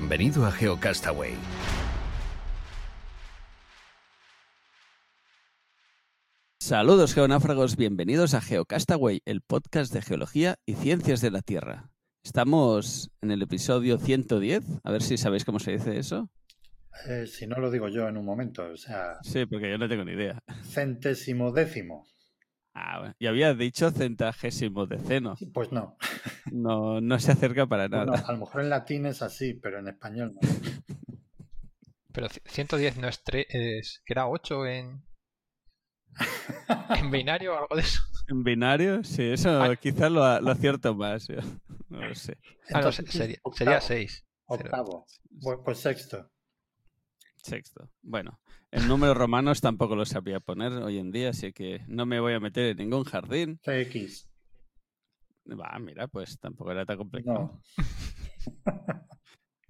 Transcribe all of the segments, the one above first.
Bienvenido a GeoCastaway. Saludos geonáfragos, bienvenidos a GeoCastaway, el podcast de geología y ciencias de la Tierra. Estamos en el episodio 110, a ver si sabéis cómo se dice eso. Eh, si no lo digo yo en un momento, o sea... Sí, porque yo no tengo ni idea. Centésimo décimo. Ah, bueno. Y había dicho centagésimo deceno. Pues no. No, no se acerca para nada. no, a lo mejor en latín es así, pero en español no. Pero c- 110 no es 3, es que era 8 en, en binario o algo de eso. En binario, sí, eso Ah. quizás lo, lo acierto más. yo. No lo sé. Ah, no, sería, octavo, sería 6. Octavo. Pues, pues sexto. Sexto. Bueno, en números romanos tampoco lo sabría poner hoy en día, así que no me voy a meter en ningún jardín. CX. Va, mira, pues tampoco era tan complicado. No.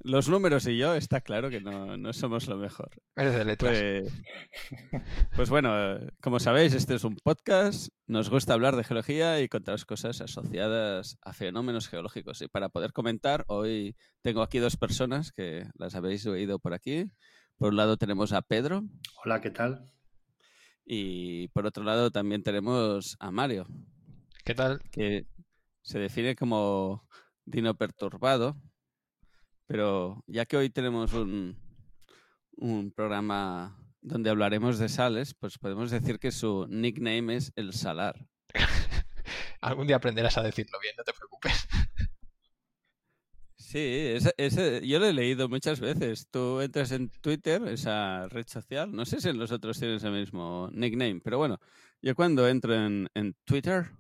Los números y yo está claro que no, no somos lo mejor. Eres de letras. Pues, pues bueno, como sabéis, este es un podcast. Nos gusta hablar de geología y contar cosas asociadas a fenómenos geológicos. Y para poder comentar, hoy tengo aquí dos personas que las habéis oído por aquí. Por un lado tenemos a Pedro Hola, ¿qué tal? y por otro lado también tenemos a Mario, ¿Qué tal? que se define como dino perturbado. Pero ya que hoy tenemos un, un programa donde hablaremos de sales, pues podemos decir que su nickname es el Salar. Algún día aprenderás a decirlo bien, no te preocupes. Sí, ese, ese- yo lo he leído muchas veces. Tú entras en Twitter, esa red social, no sé si en los otros tienes el mismo nickname, pero bueno, yo cuando entro en, en Twitter,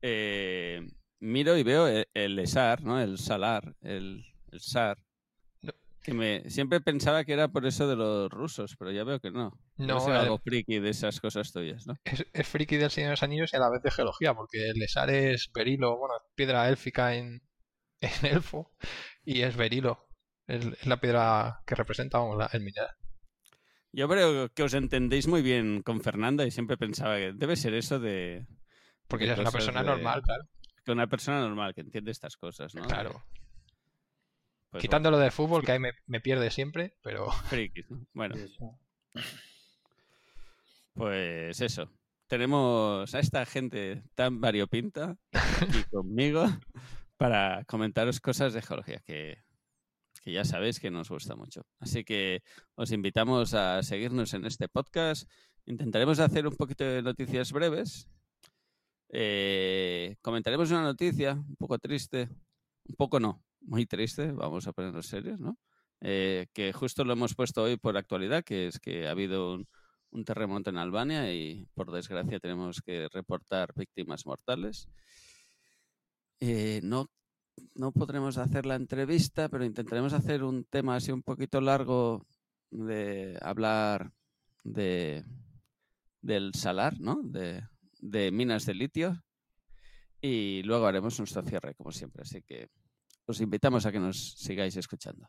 eh, miro y veo el, el SAR, ¿no? El Salar, el, el SAR. Que me siempre pensaba que era por eso de los rusos, pero ya veo que no. No, eh, algo friki de esas cosas tuyas, ¿no? Es, es friki del Señor de los Anillos y a la vez de geología, porque el Esar es berilo, bueno, piedra élfica en, en elfo, y es berilo. Es, es la piedra que representa vamos, la- el mineral. Yo creo que os entendéis muy bien con Fernanda y siempre pensaba que debe ser eso de... Porque ella es una persona de- normal, claro. que una persona normal que entiende estas cosas, ¿no? Claro. Pues Quitando lo de fútbol, que ahí me, me pierde siempre, pero bueno, frikis, ¿no? Bueno, Y eso. pues eso. Tenemos a esta gente tan variopinta aquí conmigo para comentaros cosas de geología que, ya sabéis que nos gusta mucho. Así que os invitamos a seguirnos en este podcast. Intentaremos hacer un poquito de noticias breves. Eh, comentaremos una noticia un poco triste, un poco no, muy triste, vamos a ponernos serios, ¿no? Eh, que justo lo hemos puesto hoy por actualidad, que es que ha habido un terremoto en Albania y por desgracia tenemos que reportar víctimas mortales. Eh, no, no podremos hacer la entrevista, pero intentaremos hacer un tema así un poquito largo de hablar de del salar, ¿no? De, de minas de litio. Y luego haremos nuestro cierre, como siempre. Así que os invitamos a que nos sigáis escuchando.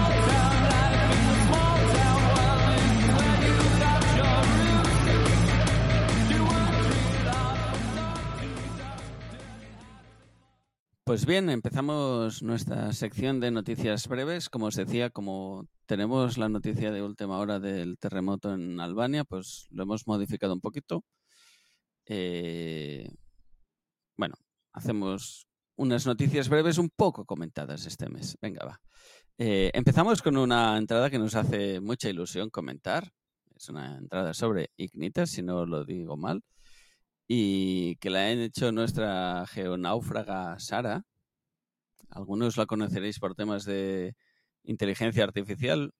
Pues bien, empezamos nuestra sección de noticias breves. Como os decía, como tenemos la noticia de última hora del terremoto en Albania, pues lo hemos modificado un poquito. Eh, bueno, hacemos unas noticias breves un poco comentadas este mes. Venga, va. Eh, empezamos con una entrada que nos hace mucha ilusión comentar. Es una entrada sobre Ignitas, si no lo digo mal, y que la ha hecho nuestra geonáufraga Sara. Algunos la conoceréis por temas de inteligencia artificial.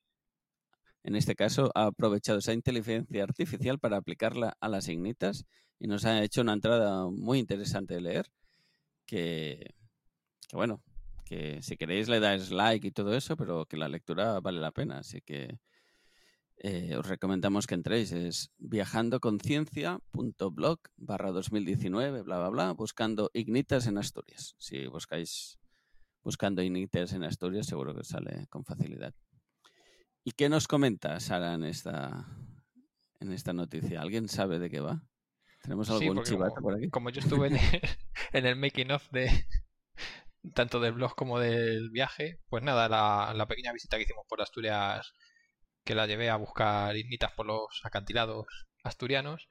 En este caso, ha aprovechado esa inteligencia artificial para aplicarla a las ignitas y nos ha hecho una entrada muy interesante de leer. Que, que bueno, que si queréis le dais like y todo eso, pero que la lectura vale la pena. Así que eh, os recomendamos que entréis. Es viajandoconciencia.blog barra 2019, bla, bla, bla, buscando ignitas en Asturias. Si buscáis buscando ignitas en Asturias, seguro que sale con facilidad. ¿Y qué nos comenta Sara en esta, en esta noticia? ¿Alguien sabe de qué va? ¿Tenemos algún sí, chivato como, por aquí? Como yo estuve en el, en el making of de tanto del blog como del viaje, pues nada, la, la, pequeña visita que hicimos por Asturias, que la llevé a buscar ignitas por los acantilados asturianos.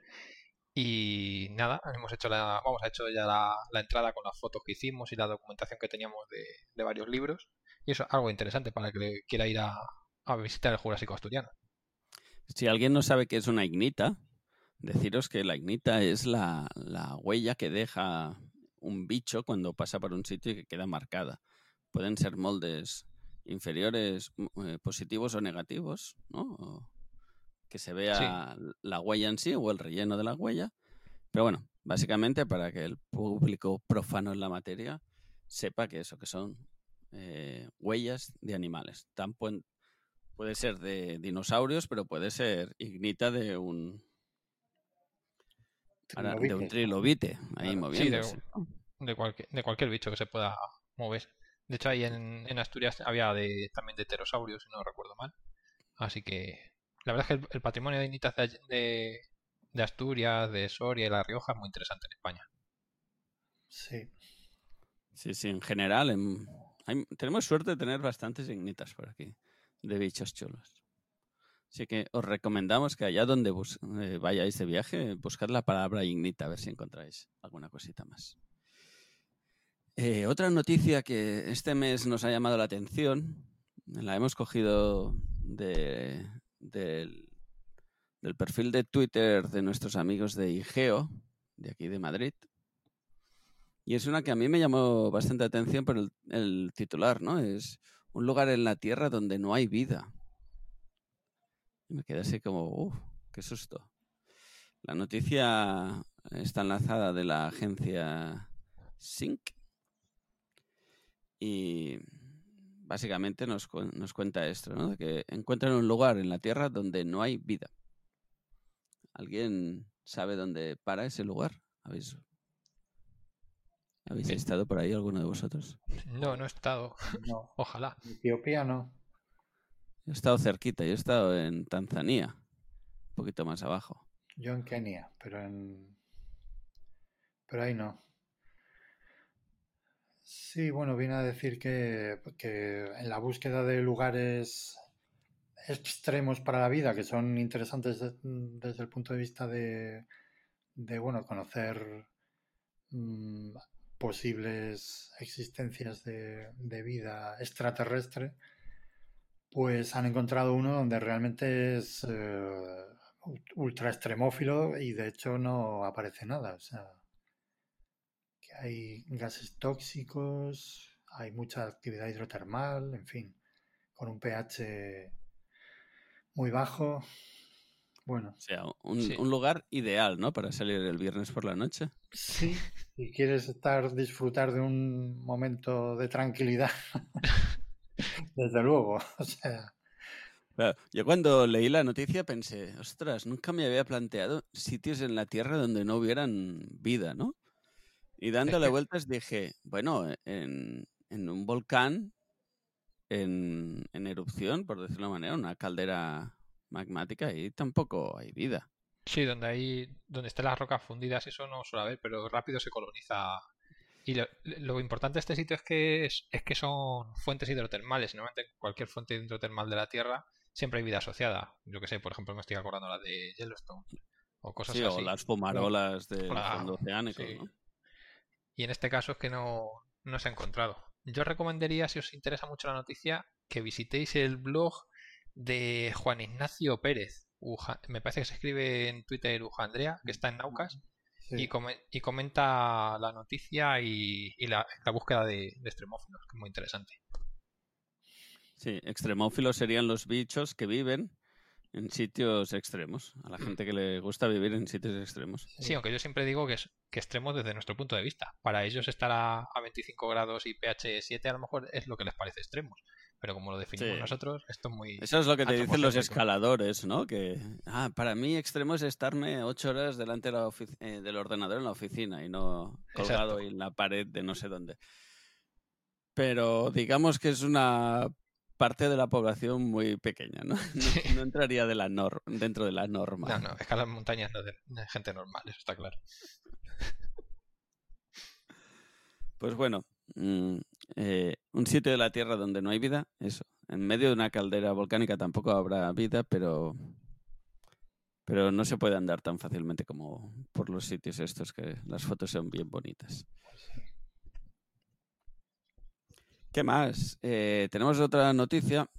Y nada, hemos hecho la, vamos, ha hecho ya la, entrada con las fotos que hicimos y la documentación que teníamos de, de varios libros. Y eso es algo interesante para el que quiera ir a, a visitar el Jurásico asturiano. Si alguien no sabe qué es una ignita, deciros que la ignita es la, la, huella que deja un bicho cuando pasa por un sitio y que queda marcada. Pueden ser moldes inferiores eh, positivos o negativos, ¿no? O que se vea sí. la huella en sí o el relleno de la huella. Pero bueno, básicamente para que el público profano en la materia sepa que eso, que son eh, huellas de animales. Tan puede ser de dinosaurios, pero puede ser ignita de un ahora, de un trilobite ahí claro, moviéndose. Sí, de, de, cualquier, de, cualquier, bicho que se pueda mover. De hecho, ahí en, en Asturias había de, también de pterosaurios, si no recuerdo mal. Así que la verdad es que el, el patrimonio de ignitas de, de, de, Asturias, de Soria y La Rioja es muy interesante en España. Sí. Sí, sí, en general en, hay, tenemos suerte de tener bastantes ignitas por aquí, de bichos chulos. Así que os recomendamos que allá donde bus eh, vayáis de viaje, buscad la palabra ignita, a ver si encontráis alguna cosita más. Eh, otra noticia que este mes nos ha llamado la atención, la hemos cogido de, del, perfil de Twitter de nuestros amigos de IGEO, de aquí de Madrid. Y es una que a mí me llamó bastante atención por el, el titular, ¿no? Es un lugar en la Tierra donde no hay vida. Y me quedé así como, uff, qué susto. La noticia está enlazada de la agencia Sync y básicamente nos, nos cuenta esto, ¿no? De que encuentran un lugar en la Tierra donde no hay vida. ¿Alguien sabe dónde para ese lugar? ¿Habéis, ¿habéis estado por ahí alguno de vosotros? No, no he estado. No. Ojalá. Etiopía no. He estado cerquita, yo he estado en Tanzania, un poquito más abajo. Yo en Kenia, pero en. Pero ahí no. Sí, bueno, viene a decir que, que, en la búsqueda de lugares extremos para la vida, que son interesantes de, desde el punto de vista de, de bueno, conocer mmm, posibles existencias de, de, vida extraterrestre, pues han encontrado uno donde realmente es eh, ultra extremófilo y de hecho no aparece nada. O sea, hay gases tóxicos, hay mucha actividad hidrotermal, en fin, con un pH muy bajo. Bueno. O sea, un, sí. un, lugar ideal, ¿no? Para salir el viernes por la noche. Sí, si quieres estar, disfrutar de un momento de tranquilidad, desde luego, o sea. Claro, yo cuando leí la noticia pensé, ostras, nunca me había planteado sitios en la Tierra donde no hubieran vida, ¿no? Y dándole vueltas dije, bueno, en, en un volcán en, en, erupción, por decirlo de una manera, una caldera magmática, ahí tampoco hay vida. Sí, donde hay, donde están las rocas fundidas, eso no suele haber, pero rápido se coloniza. Y lo, lo importante de este sitio es que es, es, que son fuentes hidrotermales. Normalmente en cualquier fuente hidrotermal de la Tierra siempre hay vida asociada. Yo que sé, por ejemplo, me estoy acordando la de Yellowstone. o cosas Sí, así. o las fumarolas del Claro, fondo oceánico, sí. ¿no? Y en este caso es que no, no se ha encontrado. Yo recomendaría, si os interesa mucho la noticia, que visitéis el blog de Juan Ignacio Pérez. Uja- me parece que se escribe en Twitter Ujandrea, que está en Naucas, Sí. y, come- y comenta la noticia y, y la, la búsqueda de, de extremófilos, que es muy interesante. Sí, extremófilos serían los bichos que viven en sitios extremos. A la gente que le gusta vivir en sitios extremos. Sí, aunque yo siempre digo que es que extremos desde nuestro punto de vista. Para ellos estar a, a 25 grados y pH 7 a lo mejor es lo que les parece extremos. Pero como lo definimos Sí. nosotros, esto es muy... Eso es lo que te dicen los escaladores, ¿no? Que, ah, para mí extremo es estarme ocho horas delante de la eh, del ordenador en la oficina y no colgado Exacto. en la pared de no sé dónde. Pero digamos que es una parte de la población muy pequeña, ¿no? No, Sí. no entraría de la nor- dentro de la norma. No, no, escalar montañas no es de, de gente normal, eso está claro. Pues bueno, mm, eh, un sitio de la Tierra donde no hay vida, eso. En medio de una caldera volcánica tampoco habrá vida, pero, pero no se puede andar tan fácilmente como por los sitios estos, que las fotos son bien bonitas. ¿Qué más? Eh, tenemos otra noticia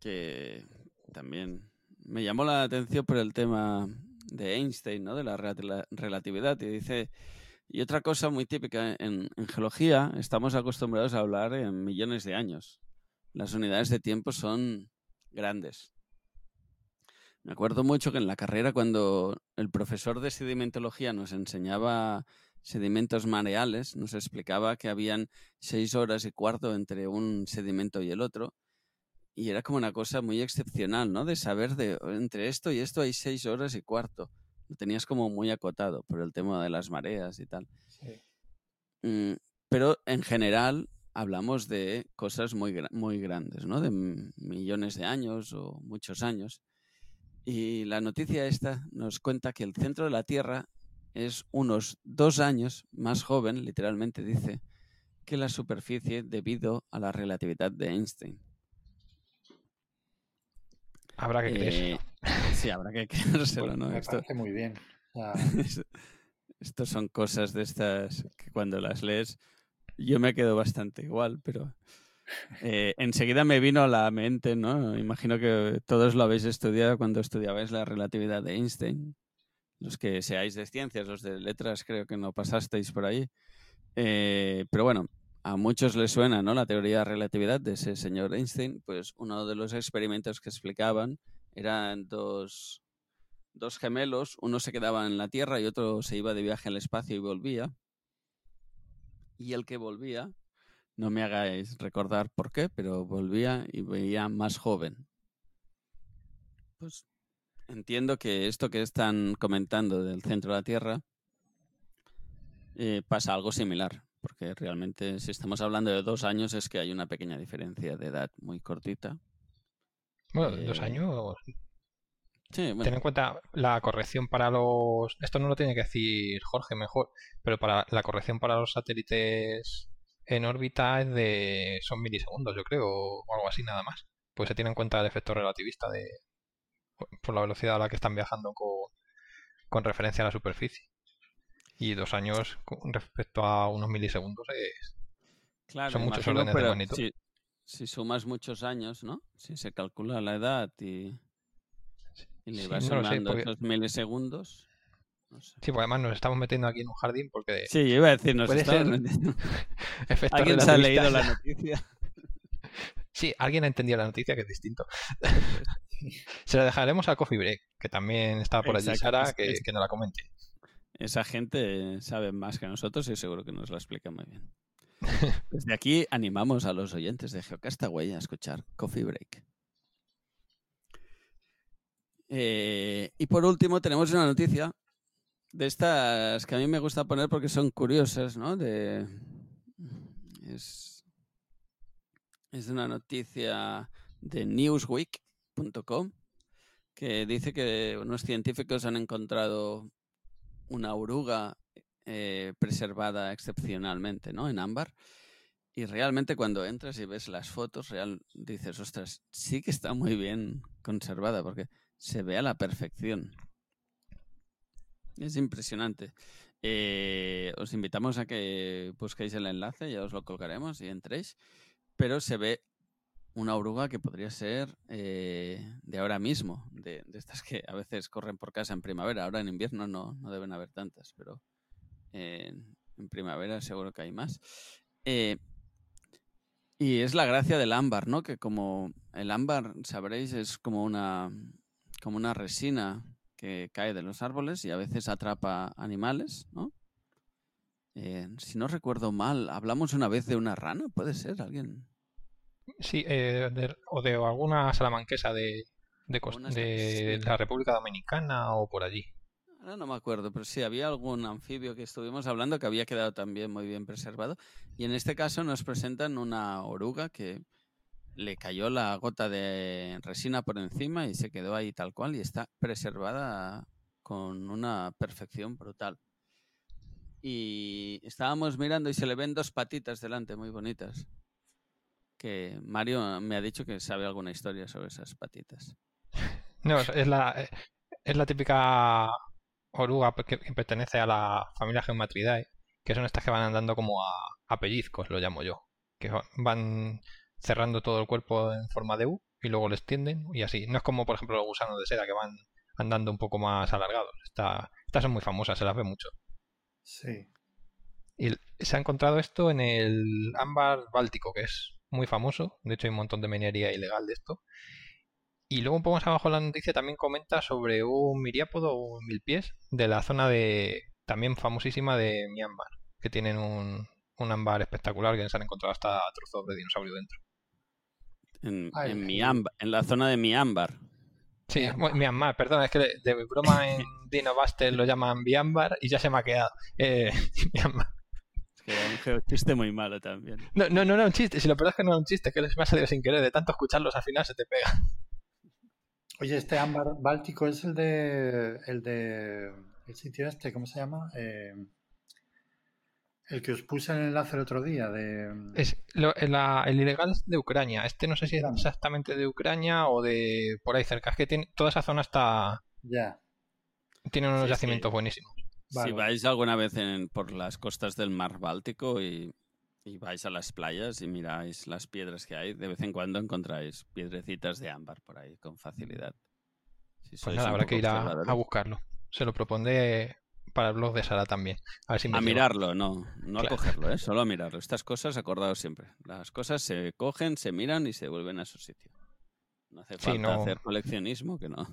que también me llamó la atención por el tema de Einstein, ¿no? De la rela- relatividad. Y dice, y otra cosa muy típica en geología, estamos acostumbrados a hablar en millones de años. Las unidades de tiempo son grandes. Me acuerdo mucho que en la carrera cuando el profesor de sedimentología nos enseñaba sedimentos mareales, nos explicaba que habían seis horas y cuarto entre un sedimento y el otro. Y era como una cosa muy excepcional, ¿no? De saber de entre esto y esto hay seis horas y cuarto. Lo tenías como muy acotado por el tema de las mareas y tal. Sí. Mm, pero en general hablamos de cosas muy, muy grandes, ¿no? De millones de años o muchos años. Y la noticia esta nos cuenta que el centro de la Tierra es unos dos años más joven, literalmente dice, que la superficie debido a la relatividad de Einstein. Habrá que Eh, creer. sí, habrá que creérselo, Pues ¿no? me Esto- parece muy bien. O sea, Es- Estos son cosas de estas que cuando las lees yo me quedo bastante igual, pero eh, enseguida me vino a la mente, ¿no? Imagino que todos lo habéis estudiado cuando estudiabais la relatividad de Einstein. Los que seáis de ciencias, los de letras, creo que no pasasteis por ahí. Eh, pero bueno, a muchos les suena, ¿no? La teoría de relatividad de ese señor Einstein. Pues uno de los experimentos que explicaban eran dos, dos gemelos, uno se quedaba en la Tierra y otro se iba de viaje al espacio y volvía. Y el que volvía, no me hagáis recordar por qué, pero volvía y veía más joven. Pues entiendo que esto que están comentando del centro de la Tierra eh, pasa algo similar, porque realmente si estamos hablando de dos años es que hay una pequeña diferencia de edad muy cortita. Bueno, dos eh, años. Sí, bueno, Ten en cuenta la corrección para los. Esto no lo tiene que decir Jorge mejor, pero para la corrección para los satélites en órbita es de. son milisegundos, yo creo, o algo así nada más. Pues se tiene en cuenta el efecto relativista de. Por la velocidad a la que están viajando con, con referencia a la superficie. Y dos años con respecto a unos milisegundos es. Claro, Son muchos imagino, órdenes de magnitud. Si, si sumas muchos años, ¿no? Si se calcula la edad y, y le Sí, vas no sé, sumando porque- esos milisegundos. no sé. Sí, pues además nos estamos metiendo aquí en un jardín porque Sí, yo iba a decir, nos estamos ser metiendo- ¿Alguien se ha leído la noticia? Sí, alguien ha entendido la noticia que es distinto. Se la dejaremos a Coffee Break, que también está por allí Sara, que, que nos la comente. Esa gente sabe más que nosotros y seguro que nos la explica muy bien. Desde aquí animamos a los oyentes de Geocastaway a escuchar Coffee Break. Eh, y por último tenemos una noticia de estas que a mí me gusta poner porque son curiosas, ¿no? De, es, es una noticia de que dice que unos científicos han encontrado una oruga eh, preservada excepcionalmente, ¿no? En ámbar. Y realmente cuando entras y ves las fotos, real, dices, ostras, sí que está muy bien conservada porque se ve a la perfección. Es impresionante. Eh, os invitamos a que busquéis el enlace, ya os lo colgaremos y entréis. Pero se ve una oruga que podría ser eh, de ahora mismo, de, de, estas que a veces corren por casa en primavera. Ahora en invierno no, no deben haber tantas, pero en, primavera seguro que hay más. Eh, y es la gracia del ámbar, ¿no? Que como el ámbar, sabréis, es como una, como una resina que cae de los árboles y a veces atrapa animales, ¿no? Eh, si no recuerdo mal, hablamos una vez de una rana, ¿puede ser? ¿Alguien? Sí, eh, de, o de alguna salamanquesa de, de, de la República Dominicana o por allí. Ahora no me acuerdo, pero sí, había algún anfibio que estuvimos hablando que había quedado también muy bien preservado. Y en este caso nos presentan una oruga que le cayó la gota de resina por encima y se quedó ahí tal cual y está preservada con una perfección brutal. Y estábamos mirando y se le ven dos patitas delante muy bonitas. Que Mario me ha dicho que sabe alguna historia sobre esas patitas. No, es la, es la típica oruga que, que, pertenece a la familia Geomatridae, que son estas que van andando como a, a pellizcos, lo llamo yo. Que van cerrando todo el cuerpo en forma de U y luego le extienden y así. No es como, por ejemplo, los gusanos de seda que van andando un poco más alargados. Esta, estas son muy famosas, se las ve mucho. Sí. Y se ha encontrado esto en el ámbar báltico, que es muy famoso. De hecho, hay un montón de minería ilegal de esto. Y luego un poco más abajo la noticia también comenta sobre un miriápodo o un mil pies de la zona de también famosísima de Myanmar, que tienen un, un ámbar espectacular que se han encontrado hasta trozos de dinosaurio dentro. En, Ay, en, Myanmar, en la zona de Myanmar. Sí, Myanmar, Myanmar perdón, es que de broma en Dino Buster lo llaman Myanmar y ya se me ha quedado. Eh, Myanmar. Es que un chiste muy malo también. No, no, no era un chiste, si lo peor es que no era un chiste, que me ha salido sin querer, de tanto escucharlos al final se te pega. Oye, este ámbar báltico es el de. el de. el sitio este, ¿cómo se llama? Eh, el que os puse en el enlace el otro día. De... Es, lo, la, el ilegal es de Ucrania. Este no sé si es exactamente de Ucrania o de por ahí cerca. Es que tiene, toda esa zona está. Ya. Tiene unos sí, yacimientos sí. buenísimos. Vale, si vais alguna vez en, por las costas del mar Báltico y, y, vais a las playas y miráis las piedras que hay, de vez en cuando encontráis piedrecitas de ámbar por ahí con facilidad. Si pues nada, habrá que ir a, a, buscarlo. Se lo propondré para el blog de Sara también. A, ver si a mirarlo, no, no claro. a cogerlo, ¿eh? solo a mirarlo. Estas cosas, acordados siempre. Las cosas se cogen, se miran y se vuelven a su sitio. No hace falta sí, no... hacer coleccionismo, que no.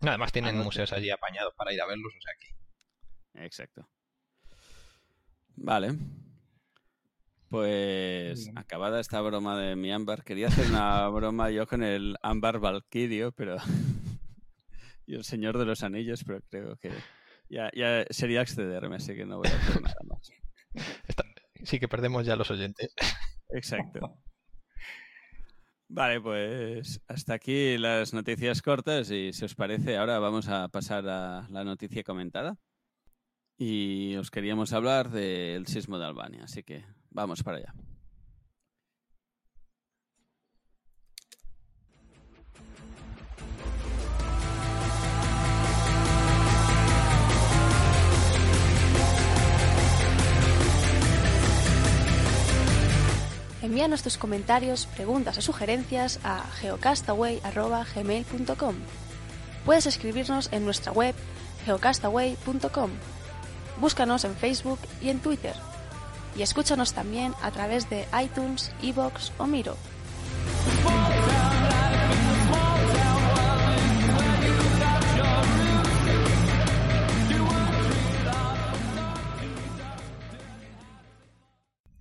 además tienen ah, no museos allí apañados para ir a verlos, o sea que. Exacto. Vale. Pues Bien. acabada esta broma de mi ámbar, quería hacer una broma yo con el ámbar valquirio, pero y el Señor de los Anillos, pero creo que ya, ya sería excederme, así que no voy a hacer nada más. Está... Sí que perdemos ya los oyentes. Exacto. Vale, pues hasta aquí las noticias cortas y si os parece ahora vamos a pasar a la noticia comentada y os queríamos hablar del sismo de Albania, así que vamos para allá. Envíanos tus comentarios, preguntas o sugerencias a geocastaway.gmail.com. Puedes escribirnos en nuestra web geocastaway.com. Búscanos en Facebook y en Twitter. Y escúchanos también a través de iTunes, Evox o Miro.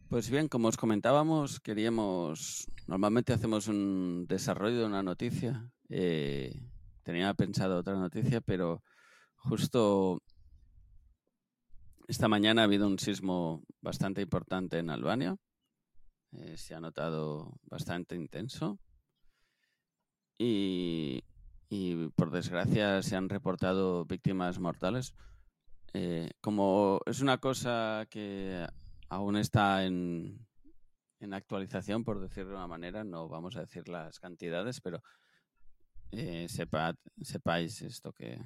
Pues bien, como os comentábamos, queríamos. Normalmente hacemos un desarrollo de una noticia. Eh, tenía pensado otra noticia, pero justo esta mañana ha habido un sismo bastante importante en Albania. Eh, se ha notado bastante intenso. Y, por desgracia se han reportado víctimas mortales. Eh, como es una cosa que aún está en, en, actualización, por decirlo de una manera, no vamos a decir las cantidades, pero eh, sepáis esto, que,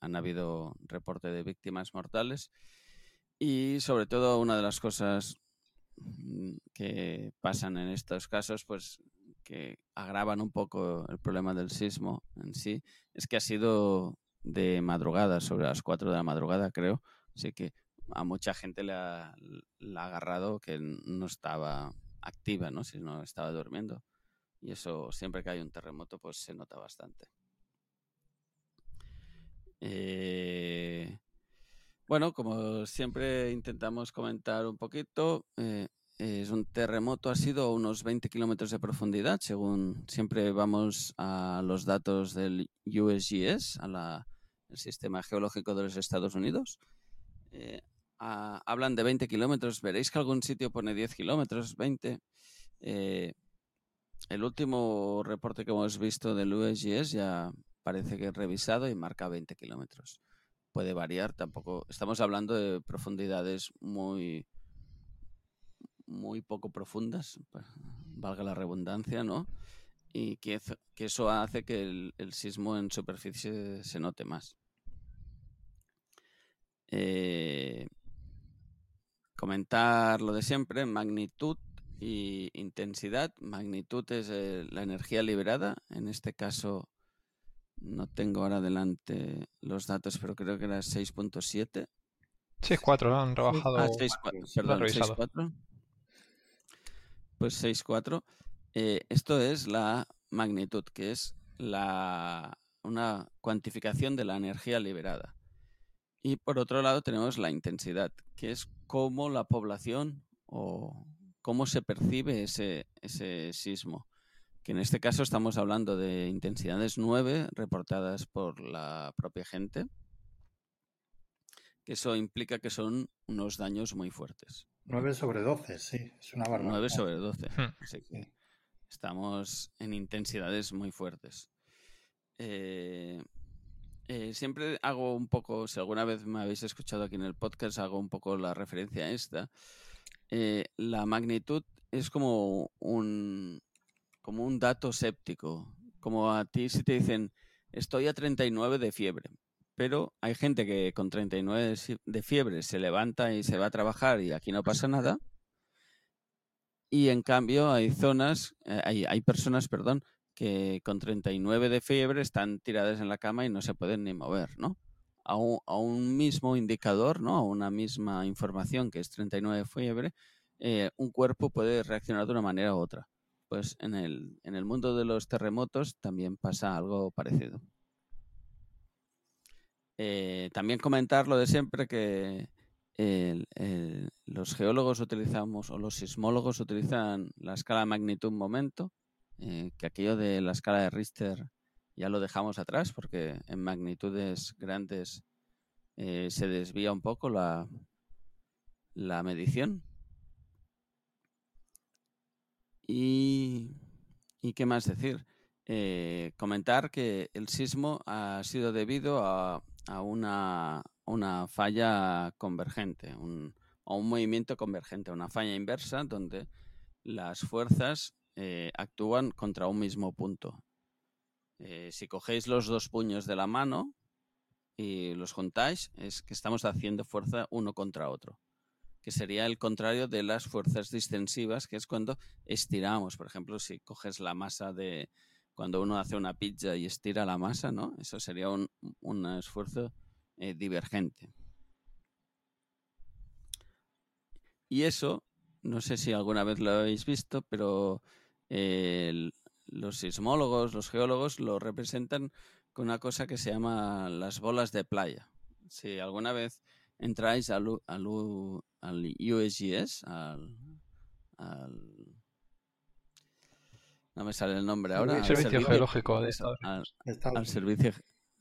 han habido reporte de víctimas mortales. Y sobre todo una de las cosas mm, que pasan en estos casos, pues que agravan un poco el problema del sismo en sí, es que ha sido de madrugada, sobre las 4 de la madrugada creo, así que a mucha gente le ha, le agarrado que no estaba activa, ¿no? Si no estaba durmiendo. Y eso, siempre que hay un terremoto, pues se nota bastante. Eh, bueno, como siempre intentamos comentar un poquito, eh, es un terremoto, ha sido a unos 20 kilómetros de profundidad, según siempre vamos a los datos del USGS, al Sistema Geológico de los Estados Unidos. Eh, hablan de 20 kilómetros, veréis que algún sitio pone 10 kilómetros, 20. Eh, el último reporte que hemos visto del USGS ya parece que es revisado y marca 20 kilómetros. Puede variar, tampoco. Estamos hablando de profundidades muy, muy poco profundas, valga la redundancia, ¿no? Y que, eso hace que el, sismo en superficie se note más. Eh, comentar lo de siempre, magnitud y intensidad. Magnitud es eh, la energía liberada. En este caso, no tengo ahora delante los datos, pero creo que era 6.7. 6.4, han rebajado. Ah, 6, perdón, 6.4. Pues 6.4. Eh, esto es la magnitud, que es la, una cuantificación de la energía liberada. Y por otro lado tenemos la intensidad, que es cómo la población o cómo se percibe ese, ese sismo. Que en este caso estamos hablando de intensidades 9 reportadas por la propia gente. Que eso implica que son unos daños muy fuertes. 9 sobre 12, sí, es una barbaridad. 9 sobre 12. Hmm. Estamos en intensidades muy fuertes. Eh, eh, siempre hago un poco, si alguna vez me habéis escuchado aquí en el podcast, hago un poco la referencia a esta, eh, la magnitud es como un, como un dato séptico. Como a ti si te dicen, estoy a 39 de fiebre, pero hay gente que con 39 de fiebre se levanta y se va a trabajar y aquí no pasa nada. Y en cambio hay zonas, eh, hay, personas, perdón, que con 39 de fiebre están tiradas en la cama y no se pueden ni mover, ¿no? a un, mismo indicador, ¿no? a una misma información que es 39 de fiebre, eh, un cuerpo puede reaccionar de una manera u otra. Pues en el, en el mundo de los terremotos también pasa algo parecido. Eh, también comentar lo de siempre que los geólogos utilizamos o los sismólogos utilizan la escala de magnitud momento, eh, que aquello de la escala de Richter ya lo dejamos atrás porque en magnitudes grandes eh, se desvía un poco la, la medición. Y, qué más decir? Eh, comentar que el sismo ha sido debido a, a una, falla convergente, un, a un movimiento convergente, una falla inversa donde las fuerzas eh, actúan contra un mismo punto. Eh, si cogéis los dos puños de la mano y los juntáis, es que estamos haciendo fuerza uno contra otro, que sería el contrario de las fuerzas distensivas, que es cuando estiramos. Por ejemplo, si coges la masa de cuando uno hace una pizza y estira la masa, ¿no? Eso sería un, esfuerzo eh, divergente. Y eso, no sé si alguna vez lo habéis visto, pero el, los sismólogos, los geólogos lo representan con una cosa que se llama las bolas de playa. Si alguna vez entráis al, al, al USGS, al, no me sale el nombre ahora. Servicio Geológico de Estados Unidos. Al, Servicio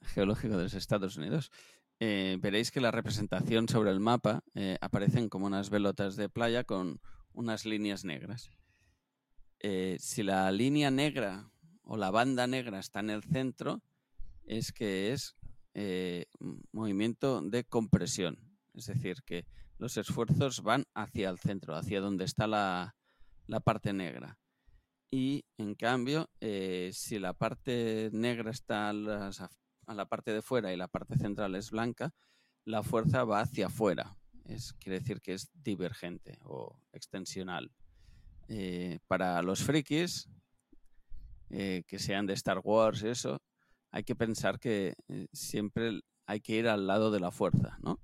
Geológico de los Estados Unidos. Eh, veréis que la representación sobre el mapa eh, aparecen como unas velotas de playa con unas líneas negras. Eh, si la línea negra o la banda negra está en el centro, es que es eh, movimiento de compresión. Es decir, que los esfuerzos van hacia el centro, hacia donde está la, parte negra. y en cambio, eh, si la parte negra está a, a, la parte de fuera y la parte central es blanca, la fuerza va hacia afuera. Es, quiere decir que es divergente o extensional. Eh, para los frikis, eh, que sean de Star Wars y eso, hay que pensar que siempre hay que ir al lado de la fuerza, ¿no?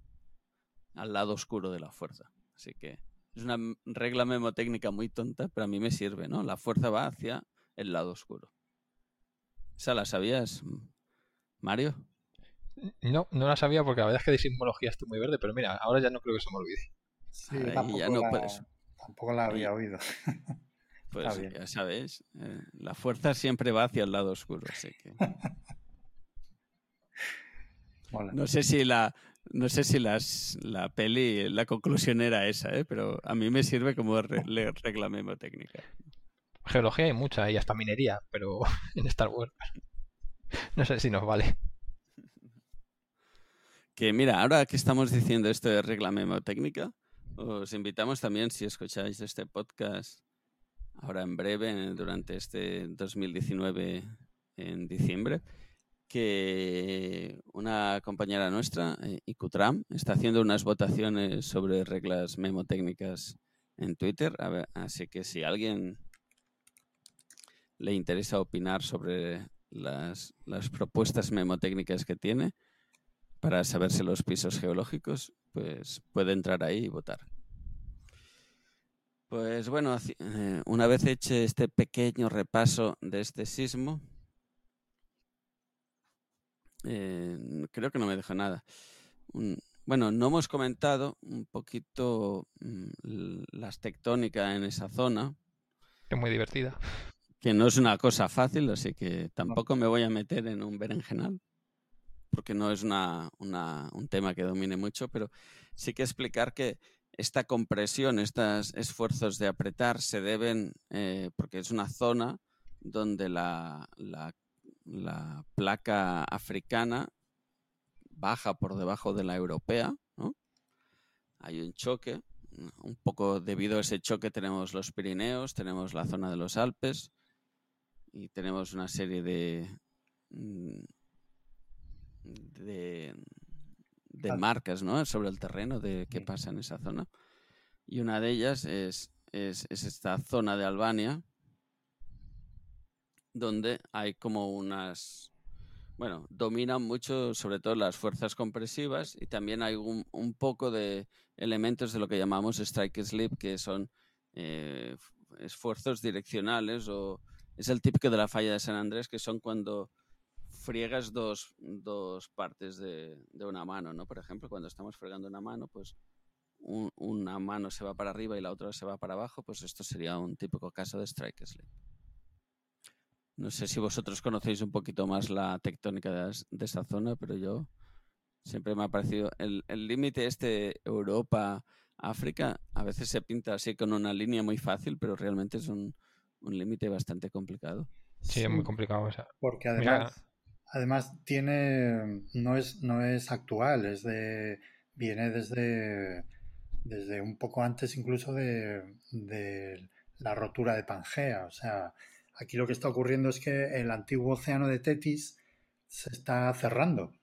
Al lado oscuro de la fuerza. Así que es una regla memotécnica muy tonta, pero a mí me sirve, ¿no? La fuerza va hacia el lado oscuro. ¿Esa la sabías, Mario? No, no la sabía porque la verdad es que de simbología estoy muy verde, pero mira, ahora ya no creo que se me olvide. Sí, tampoco, ya no la, tampoco la había oído. Pues ya sabéis, eh, la fuerza siempre va hacia el lado oscuro, así que... No sé si la, no sé si las, la peli, la conclusión era esa, ¿eh? pero a mí me sirve como regla memotécnica. Geología hay mucha y hasta minería, pero en Star Wars no sé si nos vale. Que mira, ahora que estamos diciendo esto de regla memotécnica, os invitamos también, si escucháis este podcast ahora en breve, durante este 2019 en diciembre, que una compañera nuestra, eh, Icutram, está haciendo unas votaciones sobre reglas memotécnicas en Twitter. así que si a alguien le interesa opinar sobre las, las propuestas memotécnicas que tiene para saberse los pisos geológicos, pues puede entrar ahí y votar. Pues bueno, eh, una vez hecho este pequeño repaso de este sismo, eh, creo que no me deja nada. bueno, no hemos comentado un poquito mm, las tectónicas en esa zona. Es muy divertida. Que no es una cosa fácil, así que tampoco me voy a meter en un berenjenal, porque no es una, un tema que domine mucho, pero sí que explicar que esta compresión, estos esfuerzos de apretar se deben, eh, porque es una zona donde la, la la placa africana baja por debajo de la europea, ¿no? Hay un choque, un poco debido a ese choque tenemos los Pirineos, tenemos la zona de los Alpes y tenemos una serie de, mm, de, de marcas ¿no? sobre el terreno de qué pasa en esa zona. Y una de ellas es, es esta zona de Albania, donde hay como unas, bueno, dominan mucho sobre todo las fuerzas compresivas y también hay un, un poco de elementos de lo que llamamos strike slip, que son eh, esfuerzos direccionales o es el típico de la falla de San Andrés, que son cuando friegas dos, dos partes de, de, una mano, ¿no? Por ejemplo, cuando estamos fregando una mano, pues una mano se va para arriba y la otra se va para abajo, pues esto sería un típico caso de strike slip. No sé si vosotros conocéis un poquito más la tectónica de, esa zona, pero yo siempre me ha parecido el límite este Europa-África a veces se pinta así con una línea muy fácil, pero realmente es un, límite bastante complicado. Sí, es muy complicado. Porque además, además tiene no es no es actual, es de viene desde desde un poco antes incluso de, de la rotura de Pangea, o sea, Aquí lo que está ocurriendo es que el antiguo océano de Tetis se está cerrando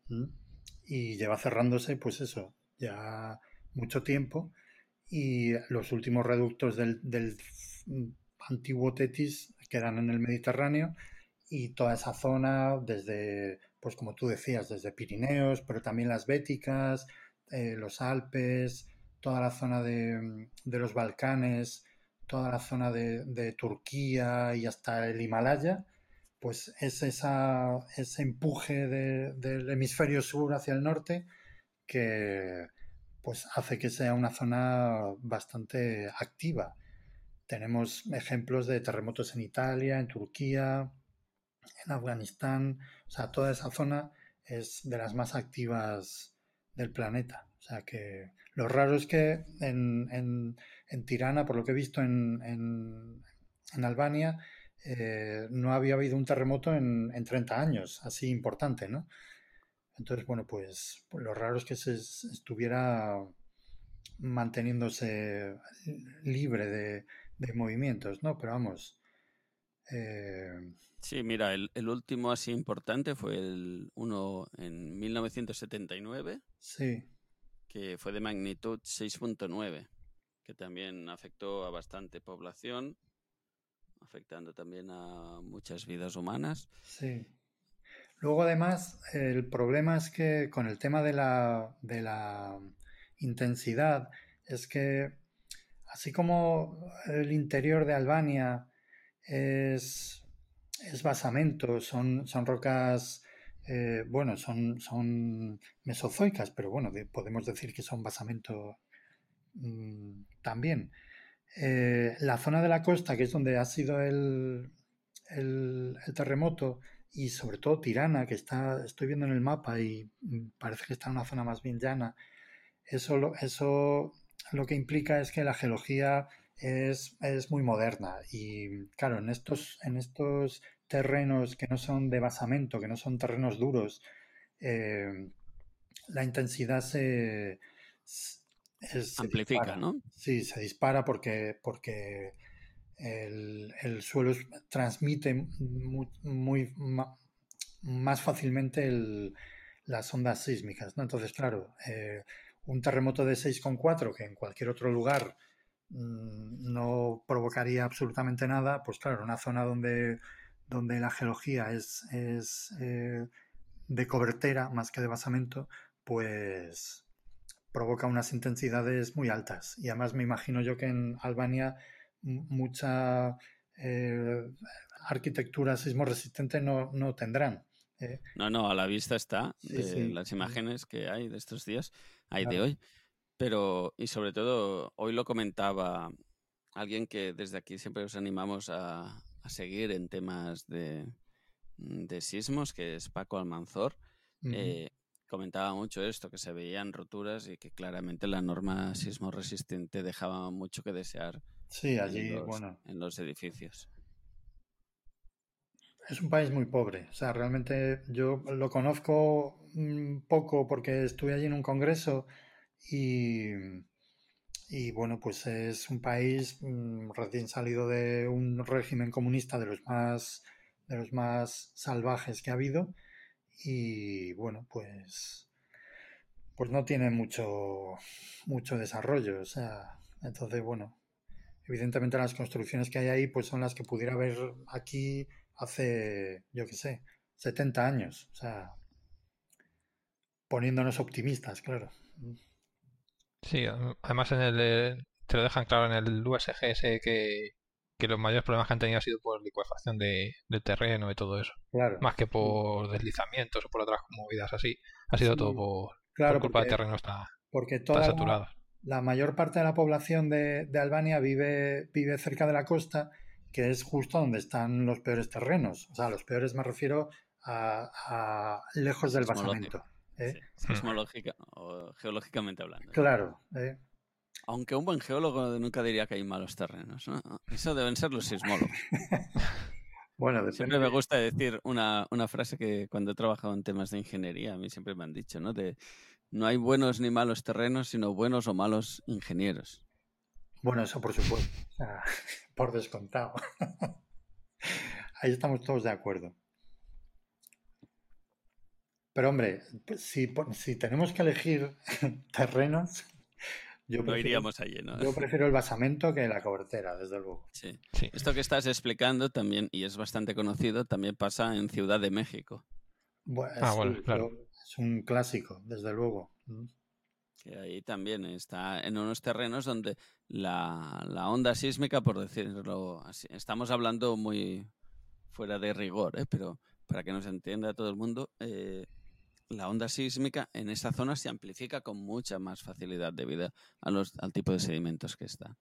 y lleva cerrándose, pues eso, ya mucho tiempo. Y los últimos reductos del, antiguo Tetis quedan en el Mediterráneo y toda esa zona desde, pues como tú decías, desde Pirineos, pero también las Béticas, eh, los Alpes, toda la zona de, de los Balcanes, toda la zona de, Turquía y hasta el Himalaya, pues es esa, ese empuje del hemisferio sur hacia el norte que pues hace que sea una zona bastante activa. Tenemos ejemplos de terremotos en Italia, en Turquía, en Afganistán, o sea, toda esa zona es de las más activas del planeta. O sea que lo raro es que en, en Tirana, por lo que he visto en, en, Albania, eh, no había habido un terremoto en, en, 30 años, así importante, ¿no? Entonces, bueno, pues, pues lo raro es que se estuviera manteniéndose libre de, de movimientos, ¿no? Pero vamos, Eh, Sí, mira, el, el último así importante fue el uno en 1979, sí, que fue de magnitud 6.9, que también afectó a bastante población, afectando también a muchas vidas humanas. sí. Luego, además, el problema es que con el tema de la, de la intensidad, es que así como el interior de Albania es, es basamento, son, son rocas, eh, bueno, son, son mesozoicas, pero bueno, de- podemos decir que son basamento mm, también. Eh, la zona de la costa, que es donde ha sido el, el- terremoto, y sobre todo Tirana, que está, estoy viendo en el mapa y mm, parece que está en una zona más bien llana, eso lo, eso lo que implica es que la geología es, es muy moderna y claro, en estos, en estos terrenos que no son de basamento, que no son terrenos duros, eh, la intensidad se, es- Amplifica, dispara. ¿no? Sí, se dispara porque, porque el, el suelo transmite muy, más fácilmente el- las ondas sísmicas, ¿no? Entonces, claro, eh, un terremoto de 6,4 que en cualquier otro lugar mm, no provocaría absolutamente nada, pues claro, una zona donde, donde la geología es, es eh, de cobertera más que de basamento, pues provoca unas intensidades muy altas. Y además me imagino yo que en Albania mucha eh, arquitectura sismo resistente no, no tendrán. ¿eh? No, no, a la vista está Sí, de sí. las imágenes que hay de estos días, hay de hoy. Pero, y sobre todo, hoy lo comentaba alguien que desde aquí siempre os animamos a, a seguir en temas de, de sismos, que es Paco Almanzor. Eh, comentaba mucho esto, que se veían roturas y que claramente la norma sismo resistente dejaba mucho que desear sí, en los, bueno, en los edificios. es un país muy pobre. O sea, realmente yo lo conozco un poco porque estuve allí en un congreso y, y bueno, pues es un país mm, recién salido de un régimen comunista de los más, de los más salvajes que ha habido y bueno, pues, pues no tiene mucho, mucho desarrollo. O sea, entonces, bueno, evidentemente las construcciones que hay ahí pues son las que pudiera haber aquí hace, yo qué sé, 70 años. O sea, poniéndonos optimistas, claro. Sí, además en el eh, te lo dejan claro en el USGS que, que los mayores problemas que han tenido ha sido por licuefacción de, terreno y todo eso. Claro. Más que por deslizamientos o por otras movidas así. Ha sido Sí, todo por, Claro, por culpa porque, de porque tan toda la, mayor parte de la población de, de Albania vive, vive cerca de la costa, que es justo donde están los peores terrenos. O sea, los peores me refiero a, a lejos del basamento. ¿eh? Sí, sismológica o geológicamente hablando. Claro. ¿eh? Aunque un buen geólogo nunca diría que hay malos terrenos, ¿no? Eso deben ser los sismólogos. Bueno, depende. Siempre me gusta decir una, una frase que cuando he trabajado en temas de ingeniería, a mí siempre me han dicho, ¿no? De no hay buenos ni malos terrenos, sino buenos o malos ingenieros. Bueno, eso por supuesto. Por descontado. Ahí estamos todos de acuerdo. Pero hombre, pues, si, si tenemos que elegir terrenos, yo No prefiero, iríamos allí, ¿no? yo prefiero el basamento que la cobertera, desde luego. Sí. Sí. Esto que estás explicando también, y es bastante conocido, también pasa en Ciudad de México. Bueno, Ah, sí, bueno, claro. pero es un clásico, desde luego. Mm. que ahí también está en unos terrenos donde la, la onda sísmica, por decirlo así, estamos hablando muy fuera de rigor, ¿eh? pero para que nos entienda todo el mundo, eh, la onda sísmica en esa zona se amplifica con mucha más facilidad debido a los, al tipo de sedimentos que están.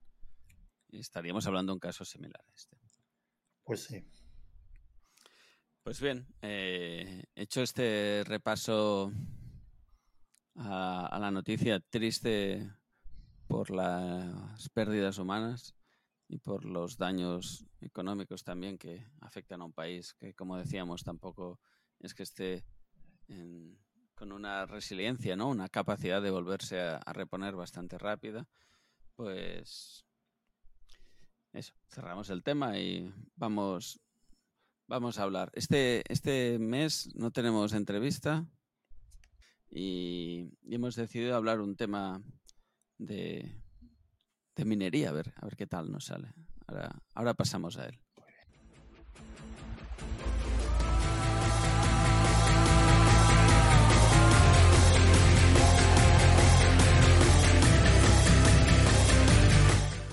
Y estaríamos hablando de un caso similar a este. Pues sí. Pues bien, eh, hecho este repaso a, a la noticia triste por las pérdidas humanas y por los daños económicos también que afectan a un país que, como decíamos, tampoco es que esté en- con una resiliencia, ¿no? Una capacidad de volverse a, reponer bastante rápida. Pues eso, cerramos el tema y vamos Vamos a hablar. Este, este mes no tenemos entrevista y, y hemos decidido hablar un tema de, de minería, a ver, a ver qué tal nos sale. Ahora, ahora pasamos a él.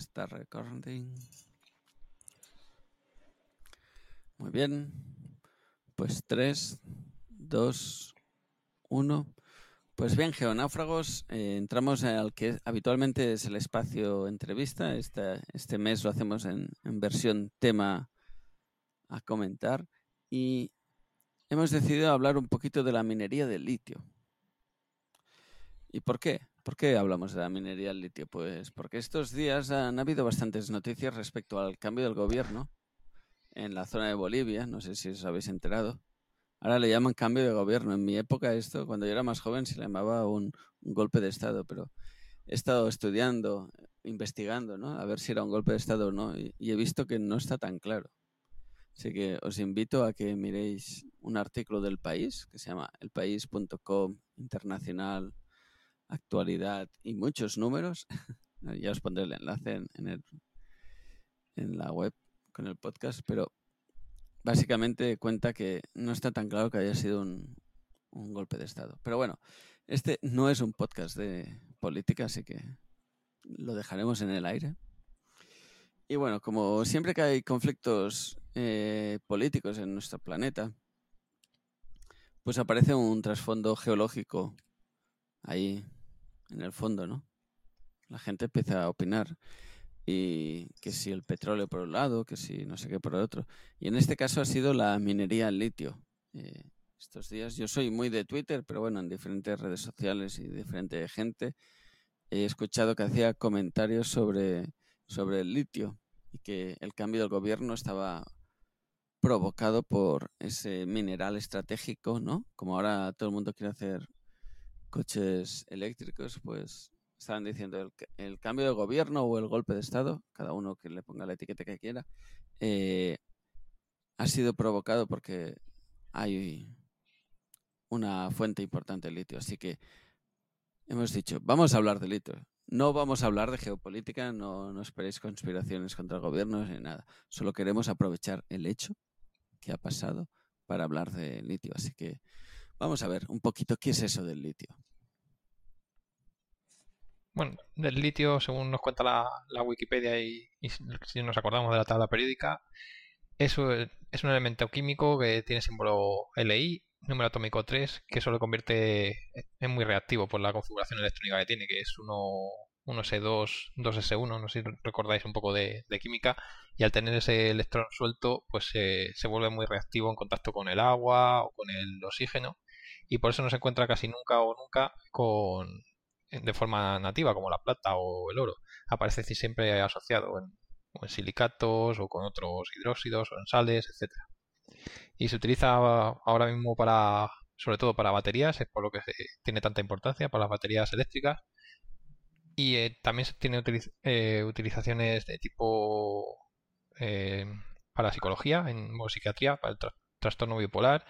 Start Recording. Muy bien. Pues 3, 2, 1. Pues bien, geonáufragos, eh, entramos al que habitualmente es el espacio entrevista. Este, mes lo hacemos en, en versión tema a comentar y hemos decidido hablar un poquito de la minería del litio. ¿Y por qué? ¿Por qué hablamos de la minería del litio? Pues porque estos días han habido bastantes noticias respecto al cambio del gobierno en la zona de Bolivia. No sé si os habéis enterado. Ahora le llaman cambio de gobierno. En mi época esto, cuando yo era más joven, se le llamaba un, golpe de Estado, pero he estado estudiando, investigando, ¿no? A ver si era un golpe de Estado o no, y, y he visto que no está tan claro. Así que os invito a que miréis un artículo del país que se llama elpaís.com internacional actualidad y muchos números. ya os pondré el enlace en, el, en la web con el podcast, pero básicamente cuenta que no está tan claro que haya sido un, un golpe de Estado. Pero bueno, este no es un podcast de política, así que lo dejaremos en el aire. Y bueno, como siempre que hay conflictos eh, políticos en nuestro planeta, pues aparece un trasfondo geológico ahí en el fondo, ¿no? La gente empieza a opinar y que si el petróleo por un lado, que si no sé qué por el otro. Y en este caso ha sido la minería al litio. Eh, estos días yo soy muy de Twitter, pero bueno, en diferentes redes sociales y diferente gente he escuchado que hacía comentarios sobre, sobre el litio y que el cambio del gobierno estaba provocado por ese mineral estratégico, ¿no? Como ahora todo el mundo quiere hacer coches eléctricos, pues estaban diciendo el, el, cambio de gobierno o el golpe de Estado, cada uno que le ponga la etiqueta que quiera, eh, ha sido provocado porque hay una fuente importante de litio. Así que hemos dicho, vamos a hablar de litio. No vamos a hablar de geopolítica, no, no esperéis conspiraciones contra el gobierno ni nada. Solo queremos aprovechar el hecho que ha pasado para hablar de litio. Así que Vamos a ver un poquito qué es eso del litio. Bueno, del litio, según nos cuenta la, Wikipedia y, si nos acordamos de la tabla periódica, es un elemento químico que tiene símbolo Li, número atómico 3, que eso lo convierte en muy reactivo por la configuración electrónica que tiene, que es 1S2, 2S1, no sé si recordáis un poco de, química, y al tener ese electrón suelto, pues se vuelve muy reactivo en contacto con el agua o con el oxígeno y por eso no se encuentra casi nunca o nunca con de forma nativa como la plata o el oro. Aparece siempre asociado en, silicatos o con otros hidróxidos o en sales, etcétera. Y se utiliza ahora mismo para sobre todo para baterías, es por lo que tiene tanta importancia para las baterías eléctricas. Y eh, también se tiene eh, utilizaciones de tipo eh, para psicología, en psiquiatría, para el tra trastorno bipolar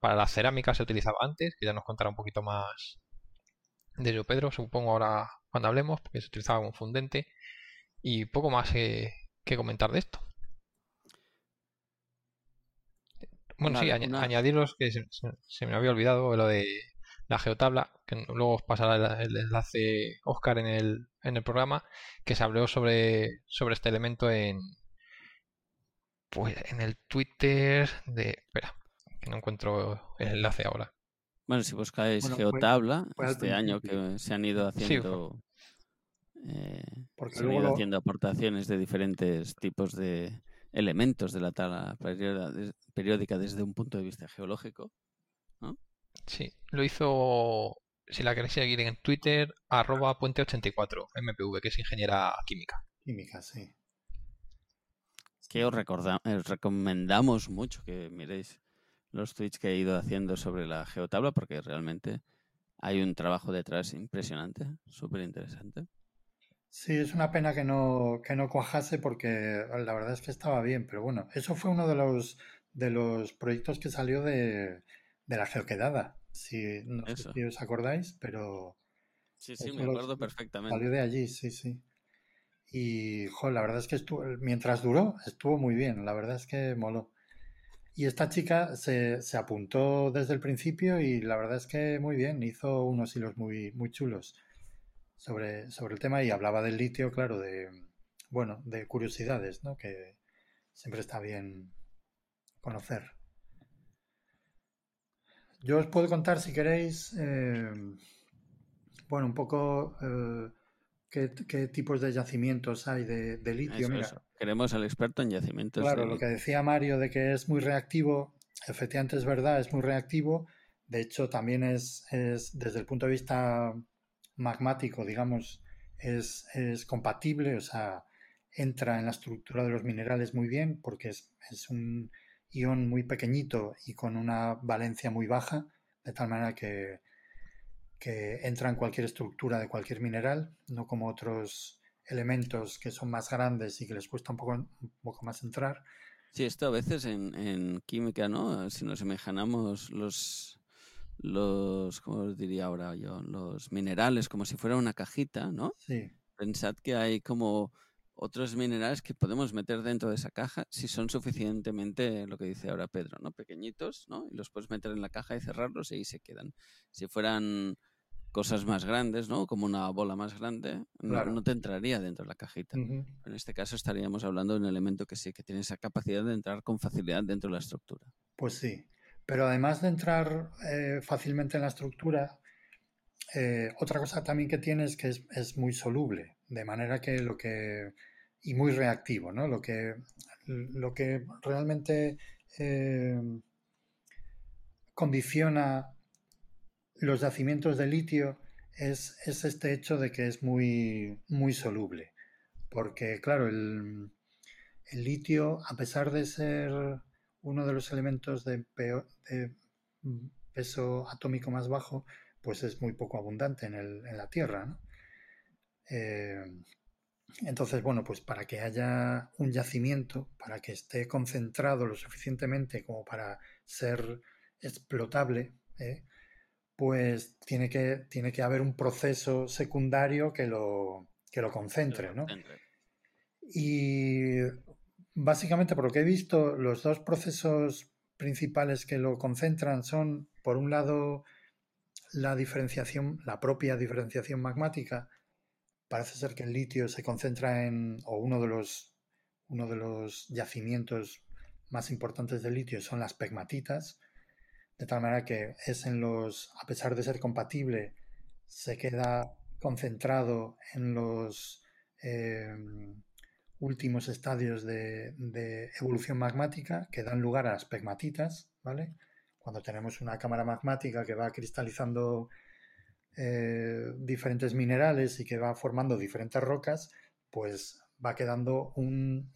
para la cerámica se utilizaba antes, que ya nos contará un poquito más de ello Pedro, supongo ahora cuando hablemos, porque se utilizaba como fundente. Y poco más que, que comentar de esto. Bueno, una, sí, añ una... añadiros que se, se, me había olvidado lo de la geotabla, que luego os pasará el, enlace Oscar en el, en el programa, que se habló sobre, sobre este elemento en, pues, en el Twitter de... Espera, que no encuentro el enlace ahora. Bueno, si buscáis bueno, Geotabla, pues, pues este año que se han ido haciendo, sí, eh, se han ido lo... haciendo aportaciones de diferentes tipos de, elementos de la tabla periódica desde un punto de vista geológico. Sí, lo hizo, si la queréis seguir en Twitter, arroba puente84, MPV, que es ingeniera química. Química, sí. Que os, os recomendamos mucho que miréis los tweets que he ido haciendo sobre la geotabla, porque realmente hay un trabajo detrás impresionante, súper interesante. Sí, es una pena que no, que no cuajase porque la verdad es que estaba bien, pero bueno, eso fue uno de los, de los proyectos que salió de, de la geoquedada, si no sé si os acordáis, pero... Sí, sí, me acuerdo perfectamente. Salió de allí, sí, sí. Y, jo, la verdad es que estuvo, mientras duró, estuvo muy bien, la verdad es que moló. Y esta chica se, se, apuntó desde el principio y la verdad es que muy bien, hizo unos hilos muy, muy chulos sobre, sobre el tema y hablaba del litio, claro, de, bueno, de curiosidades, ¿no? Que siempre está bien conocer. Yo os puedo contar, si queréis, eh, bueno, un poco eh, qué, tipos de yacimientos hay de, litio. Queremos al experto en yacimientos. Claro, lo que decía Mario de que es muy reactivo, efectivamente es verdad, es muy reactivo. De hecho, también es, es desde el punto de vista magmático, digamos, es, es, compatible, o sea, entra en la estructura de los minerales muy bien porque es, es un ion muy pequeñito y con una valencia muy baja, de tal manera que, que entra en cualquier estructura de cualquier mineral, no como otros elementos que son más grandes y que les cuesta un poco, un poco más entrar. Sí, esto a veces en, en química, ¿no? Si nos semejanamos los, los, ¿cómo os diría ahora yo? Los minerales como si fuera una cajita, ¿no? Sí. Pensad que hay como otros minerales que podemos meter dentro de esa caja si son suficientemente, lo que dice ahora Pedro, ¿no? Pequeñitos, ¿no? Y los puedes meter en la caja y cerrarlos y ahí se quedan. Si fueran cosas más grandes, ¿no? Como una bola más grande, no, te entraría dentro de la cajita. En este caso estaríamos hablando de un elemento que sí, que tiene esa capacidad de entrar con facilidad dentro de la estructura. Pues sí, pero además de entrar eh, fácilmente en la estructura, eh, otra cosa también que tiene es que es, muy soluble, de manera que lo que y muy reactivo, ¿no? Lo que, lo que realmente eh, condiciona los yacimientos de litio es, este hecho de que es muy, muy soluble. Porque, claro, el, litio, a pesar de ser uno de los elementos de, peso atómico más bajo, pues es muy poco abundante en, la Tierra. Eh, entonces, bueno, pues para que haya un yacimiento, para que esté concentrado lo suficientemente como para ser explotable, ¿eh? Pues tiene que, tiene que haber un proceso secundario que lo, que lo concentre, ¿no? Y básicamente, por lo que he visto, los dos procesos principales que lo concentran son, por un lado, la diferenciación, la propia diferenciación magmática, parece ser que el litio se concentra en, o uno de los, uno de los yacimientos más importantes de litio son las pegmatitas, de tal manera que es en los, a pesar de ser compatible, se queda concentrado en los em, últimos estadios de, evolución magmática que dan lugar a las pegmatitas, ¿vale? Cuando tenemos una cámara magmática que va cristalizando eh, diferentes minerales y que va formando diferentes rocas, pues va quedando un,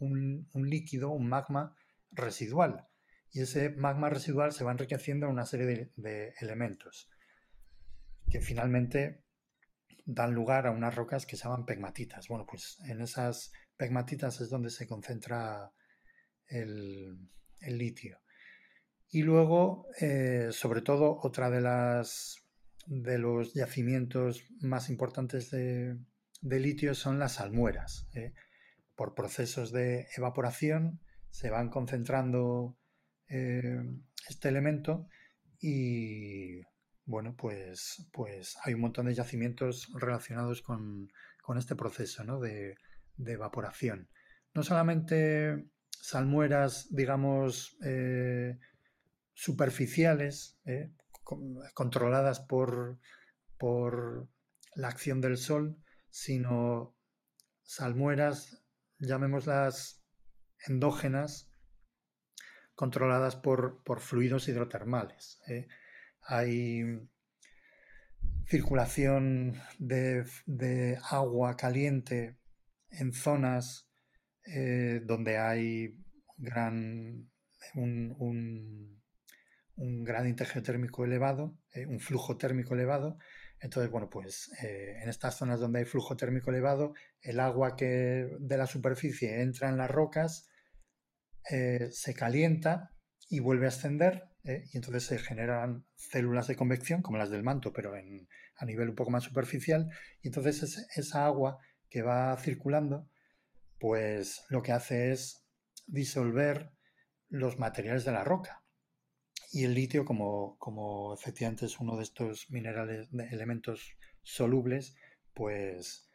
líquido, un magma residual. Y ese magma residual se va enriqueciendo en una serie de, elementos que finalmente dan lugar a unas rocas que se llaman pegmatitas. Bueno, pues en esas pegmatitas es donde se concentra el, litio. Y luego, eh, sobre todo, otra de las de los yacimientos más importantes de, litio son las almueras. ¿eh? Por procesos de evaporación se van concentrando eh, este elemento y bueno, pues, pues hay un montón de yacimientos relacionados con, este proceso de, evaporación. No solamente salmueras, digamos, eh, superficiales, controladas por, por la acción del sol, sino salmueras, llamémoslas endógenas controladas por, fluidos hidrotermales. ¿eh? Hay circulación de, agua caliente en zonas eh, donde hay gran, un, un, gradiente geotérmico elevado, eh, un flujo térmico elevado. Entonces, bueno, pues en estas zonas donde hay flujo térmico elevado, el agua que de la superficie entra en las rocas eh, se calienta y vuelve a ascender eh, y entonces se generan células de convección como las del manto, pero en, a nivel un poco más superficial y entonces esa agua que va circulando pues lo que hace es disolver los materiales de la roca. Y el litio, como, como efectivamente es uno de estos minerales, de elementos solubles, pues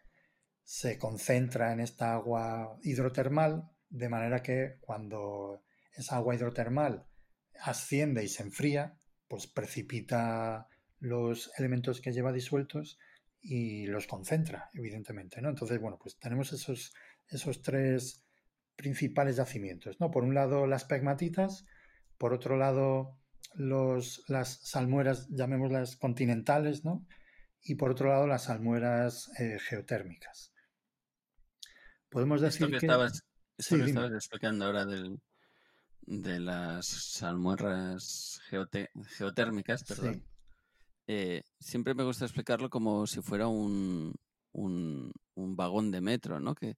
se concentra en esta agua hidrotermal de manera que cuando esa agua hidrotermal asciende y se enfría, pues precipita los elementos que lleva disueltos y los concentra, evidentemente, ¿no? Entonces, bueno, pues tenemos esos, esos tres principales yacimientos, ¿no? Por un lado, las pegmatitas, por otro lado, los, las salmueras, llamémoslas continentales, ¿no? Y por otro lado, las salmueras eh, geotérmicas. Podemos decir que... Esto que estabas explicando ahora del, de las salmuerras geotérmicas, perdón. Eh, siempre me gusta explicarlo como si fuera un, un, vagón de metro, ¿no? Que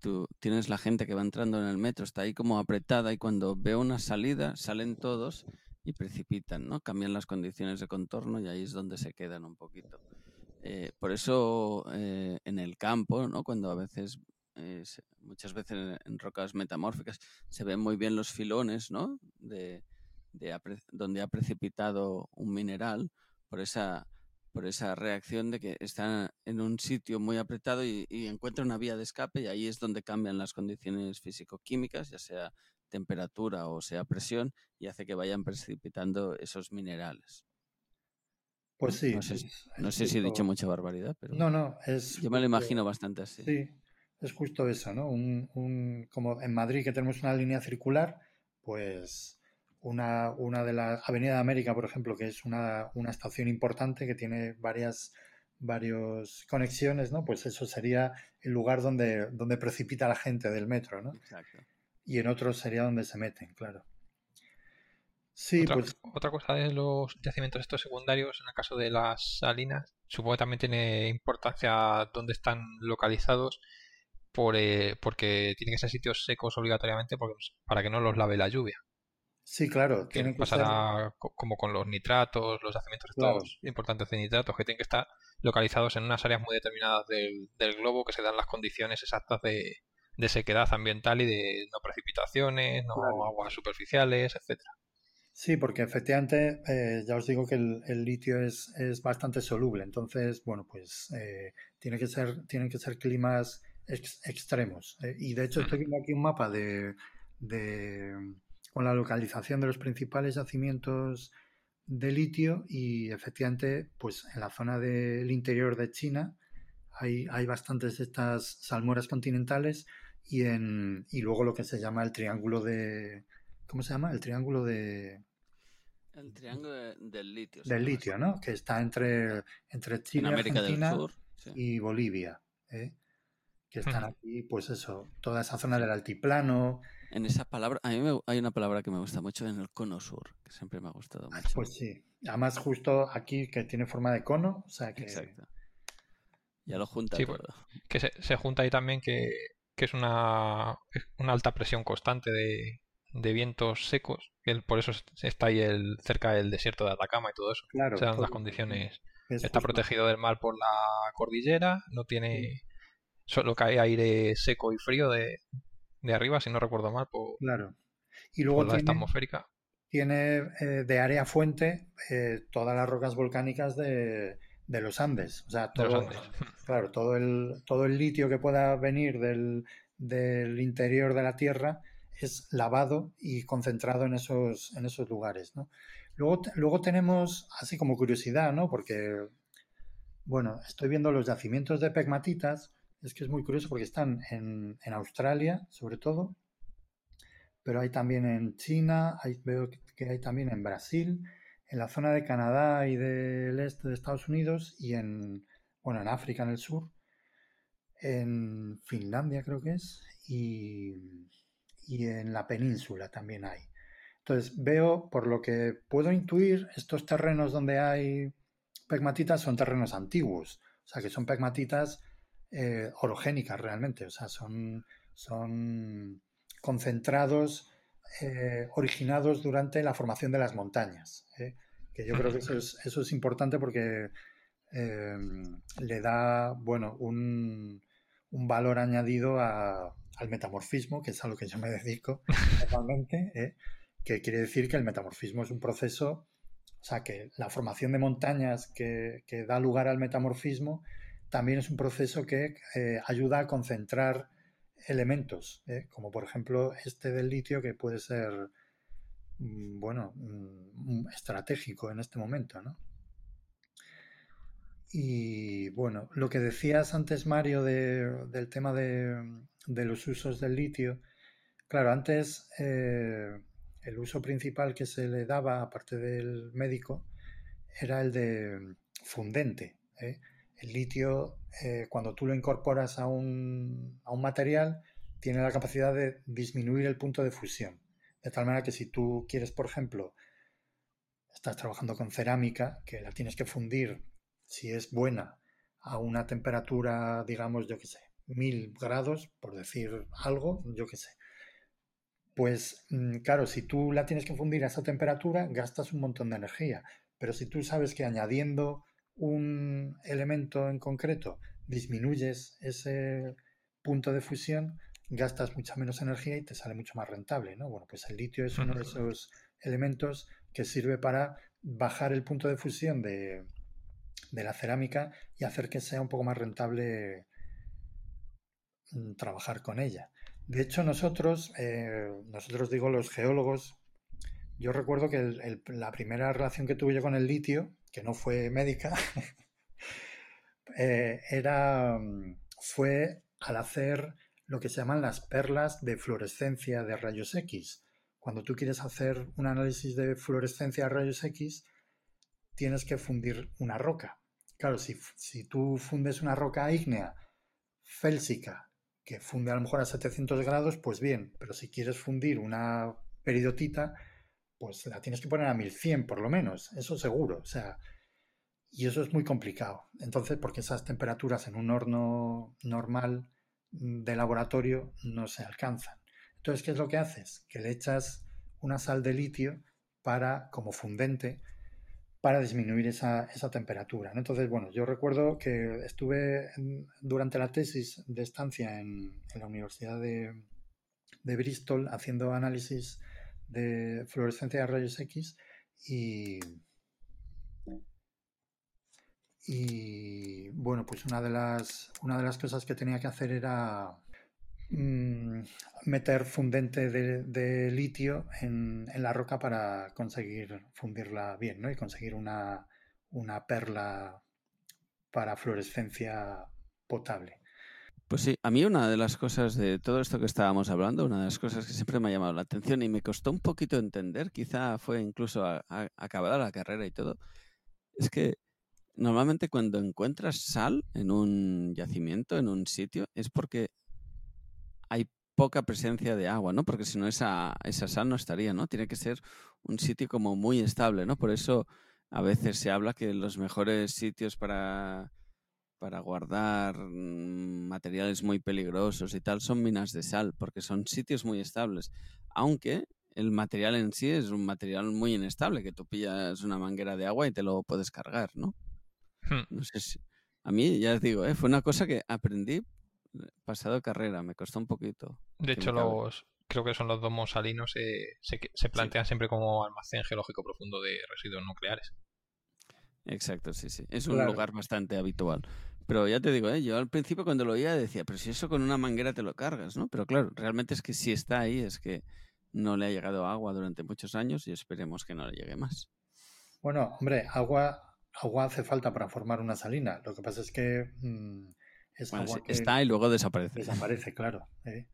tú tienes la gente que va entrando en el metro, está ahí como apretada y cuando ve una salida salen todos y precipitan, ¿no? Cambian las condiciones de contorno y ahí es donde se quedan un poquito. Eh, por eso eh, en el campo, ¿no? Cuando a veces muchas veces en, rocas metamórficas se ven muy bien los filones, ¿no? De, donde ha precipitado un mineral por esa, por esa reacción de que está en un sitio muy apretado y, encuentra una vía de escape y ahí es donde cambian las condiciones físico-químicas, ya sea temperatura o sea presión, y hace que vayan precipitando esos minerales. Pues sí. No sé, si he dicho mucha barbaridad, pero. No, no, es. Yo me lo imagino bastante así. Sí, es justo eso, ¿no? Un, como en Madrid que tenemos una línea circular, pues una, una de las Avenida de América, por ejemplo, que es una, estación importante que tiene varias varios conexiones, ¿no? Pues eso sería el lugar donde, donde precipita la gente del metro, ¿no? Exacto. Y en otros sería donde se meten, claro. Sí, otra, pues... otra cosa de los yacimientos estos secundarios, en el caso de las salinas, supongo que también tiene importancia dónde están localizados eh, porque tienen que ser sitios secos obligatoriamente para que no los lave la lluvia. Sí, claro. Que pasará como con los nitratos, los yacimientos estos importantes de nitratos, que tienen que estar localizados en unas áreas muy determinadas del, globo que se dan las condiciones exactas de, sequedad ambiental y de no precipitaciones, no aguas superficiales, etcétera. Sí, porque efectivamente eh, ya os digo que el, litio es, bastante soluble, entonces, bueno, pues eh, tiene que ser, tienen que ser climas extremos. Eh, y de hecho estoy viendo aquí un mapa de, con la localización de los principales yacimientos de litio y efectivamente pues en la zona del interior de China hay, hay bastantes de estas salmueras continentales y, en, y luego lo que se llama el triángulo de... ¿Cómo se llama? El triángulo de... El triángulo del litio. Del litio, ¿no? Que está entre, entre Chile, Argentina y Bolivia. ¿eh? Que están aquí, pues eso, toda esa zona del altiplano. En esa palabra, a mí me, hay una palabra que me gusta mucho en el cono sur, que siempre me ha gustado mucho. Pues sí, además justo aquí que tiene forma de cono, o sea que... Exacto. Ya lo junta pues, que se, junta ahí también que, es una, una alta presión constante de, vientos secos, que por eso está ahí el, cerca del desierto de Atacama y todo eso. Claro. Se dan las condiciones. Está protegido del mar por la cordillera, no tiene solo cae aire seco y frío de, arriba, si no recuerdo mal, por, claro. y luego la tiene, atmosférica. Tiene eh, de área fuente eh, todas las rocas volcánicas de, los Andes. O sea, todo, claro, todo el, todo el litio que pueda venir del, del interior de la Tierra es lavado y concentrado en esos, en esos lugares. ¿no? Luego, luego tenemos, así como curiosidad, ¿no? porque, bueno, estoy viendo los yacimientos de pegmatitas es que es muy curioso porque están en, Australia, sobre todo, pero hay también en China, hay, veo que hay también en Brasil, en la zona de Canadá y del este de Estados Unidos y en, bueno, en África, en el sur, en Finlandia creo que es, y, y en la península también hay. Entonces veo, por lo que puedo intuir, estos terrenos donde hay pegmatitas son terrenos antiguos, o sea que son pegmatitas eh, orogénicas realmente, o sea, son, son concentrados eh, originados durante la formación de las montañas. ¿eh? Que yo creo que eso es, eso es importante porque le da, bueno, un, un valor añadido al metamorfismo, que es a lo que yo me dedico normalmente, que quiere decir que el metamorfismo es un proceso, o sea, que la formación de montañas que, que da lugar al metamorfismo también es un proceso que eh, ayuda a concentrar elementos, ¿eh? como por ejemplo este del litio que puede ser, mm, bueno, mm, estratégico en este momento, ¿no? Y bueno, lo que decías antes, Mario, del tema de, los usos del litio, claro, antes eh, el uso principal que se le daba, aparte del médico, era el de fundente. ¿eh? El litio, eh, cuando tú lo incorporas a un, material, tiene la capacidad de disminuir el punto de fusión. De tal manera que si tú quieres, por ejemplo, estás trabajando con cerámica, que la tienes que fundir, si es buena, a una temperatura, digamos, yo qué sé, mil grados, por decir algo, yo qué sé. Pues mm, claro, si tú la tienes que fundir a esa temperatura, gastas un montón de energía. Pero si tú sabes que añadiendo un elemento en concreto, disminuyes ese punto de fusión, gastas mucha menos energía y te sale mucho más rentable, ¿no? Bueno, pues el litio es uno de esos elementos que sirve para bajar el punto de fusión de, la cerámica y hacer que sea un poco más rentable mm, trabajar con ella. De hecho, nosotros, eh, nosotros digo los geólogos, yo recuerdo que la primera relación que tuve yo con el litio no fue médica, eh, era, mm, fue al hacer lo que se llaman las perlas de fluorescencia de rayos X. Cuando tú quieres hacer un análisis de fluorescencia de rayos X, tienes que fundir una roca. Claro, si, si tú fundes una roca ígnea félsica que funde a lo mejor a 700 grados, pues bien, pero si quieres fundir una peridotita, pues la tienes que poner a 1100 por lo menos, eso seguro. O sea, y eso es muy complicado. Entonces, porque esas temperaturas en un horno normal de laboratorio no se alcanzan. Entonces, ¿qué es lo que haces? Que le echas una sal de litio para, como fundente, para disminuir esa, esa temperatura. Entonces, bueno, yo recuerdo que estuve durante la tesis de estancia en, en la Universidad de, de Bristol haciendo análisis de fluorescencia de rayos X y, y bueno, pues una de las, una de las cosas que tenía que hacer era mm, meter fundente de, litio en, la roca para conseguir fundirla bien, ¿no? Y conseguir una, una perla para fluorescencia potable. Pues sí, a mí una de las cosas de todo esto que estábamos hablando, una de las cosas que siempre me ha llamado la atención y me costó un poquito entender, quizá fue incluso acabada la carrera y todo, es que normalmente cuando encuentras sal en un yacimiento, en un sitio, es porque hay poca presencia de agua, ¿no? Porque si no esa, esa sal no estaría, ¿no? Tiene que ser un sitio como muy estable, ¿no? Por eso a veces se habla que los mejores sitios para para guardar mm, materiales muy peligrosos y tal son minas de sal, porque son sitios muy estables. Aunque el material en sí es un material muy inestable, que tú pillas una manguera de agua y te lo puedes cargar, ¿no? Hmm. No sé si... A mí, ya os digo, ¿eh? fue una cosa que aprendí eh, pasado carrera, me costó un poquito. De hecho, los creo que son los domos salinos, eh, se, se, plantean siempre como almacén geológico profundo de residuos nucleares. Exacto, sí, sí. Es un lugar bastante habitual. Pero ya te digo, ¿eh? yo al principio cuando lo oía decía, pero si eso con una manguera te lo cargas, ¿no? Pero claro, realmente es que si está ahí es que no le ha llegado agua durante muchos años y esperemos que no le llegue más. Bueno, hombre, agua, agua hace falta para formar una salina. Lo que pasa es que mm, es está y luego desaparece. Desaparece, claro. ¿eh?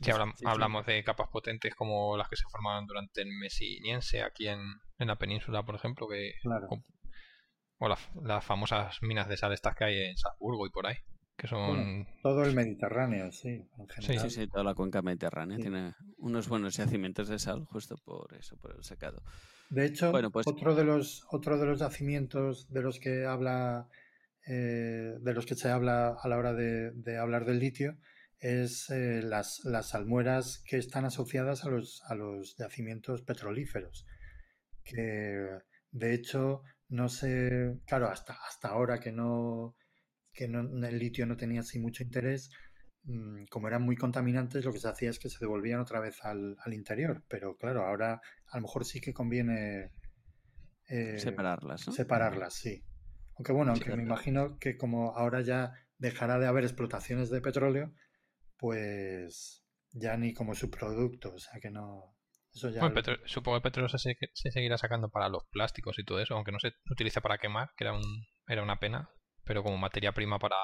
Si hablamos de capas potentes como las que se formaron durante el Messiniense aquí en, en la península, por ejemplo, que o, las, famosas minas de sal estas que hay en Salzburgo y por ahí, que son... todo el Mediterráneo, sí, Sí, sí, sí, toda la cuenca mediterránea tiene unos buenos yacimientos de sal justo por eso, por el secado. De hecho, pues otro, de los, otro de los yacimientos de los que habla... Eh, de los que se habla a la hora de hablar del litio es eh, las, las, almueras que están asociadas a los, a los yacimientos petrolíferos. Que de hecho no sé, claro, hasta, hasta ahora que no, que el litio no tenía así mucho interés, mm, como eran muy contaminantes, lo que se hacía es que se devolvían otra vez al, al interior. Pero claro, ahora a lo mejor sí que conviene eh, separarlas. Separarlas, sí. Aunque bueno, aunque me imagino que como ahora ya dejará de haber explotaciones de petróleo, pues ya ni como subproducto, o sea que no... Eso ya supongo que el petróleo se, seguirá sacando para los plásticos y todo eso, aunque no se utiliza para quemar, que era, un, era una pena, pero como materia prima para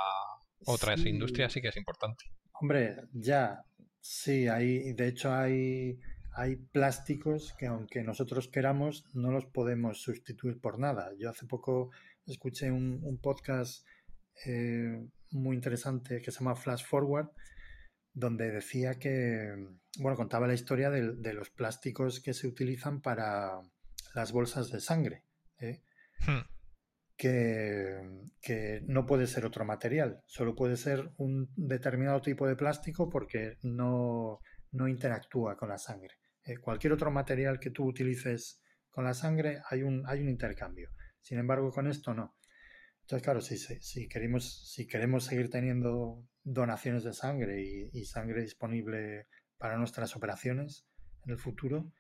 otras industrias sí que es importante. Hombre, ya, sí, hay, de hecho hay, hay plásticos que aunque nosotros queramos no los podemos sustituir por nada. Yo hace poco escuché un, podcast eh, muy interesante que se llama Flash Forward, donde decía que, bueno, contaba la historia de, los plásticos que se utilizan para las bolsas de sangre, ¿eh? hmm. que, no puede ser otro material, solo puede ser un determinado tipo de plástico porque no, interactúa con la sangre. ¿eh? cualquier otro material que tú utilices con la sangre hay un, hay un intercambio. Sin embargo, con esto no. Entonces, claro, si, si, queremos, si queremos seguir teniendo donaciones de sangre y, sangre disponible para nuestras operaciones en el futuro,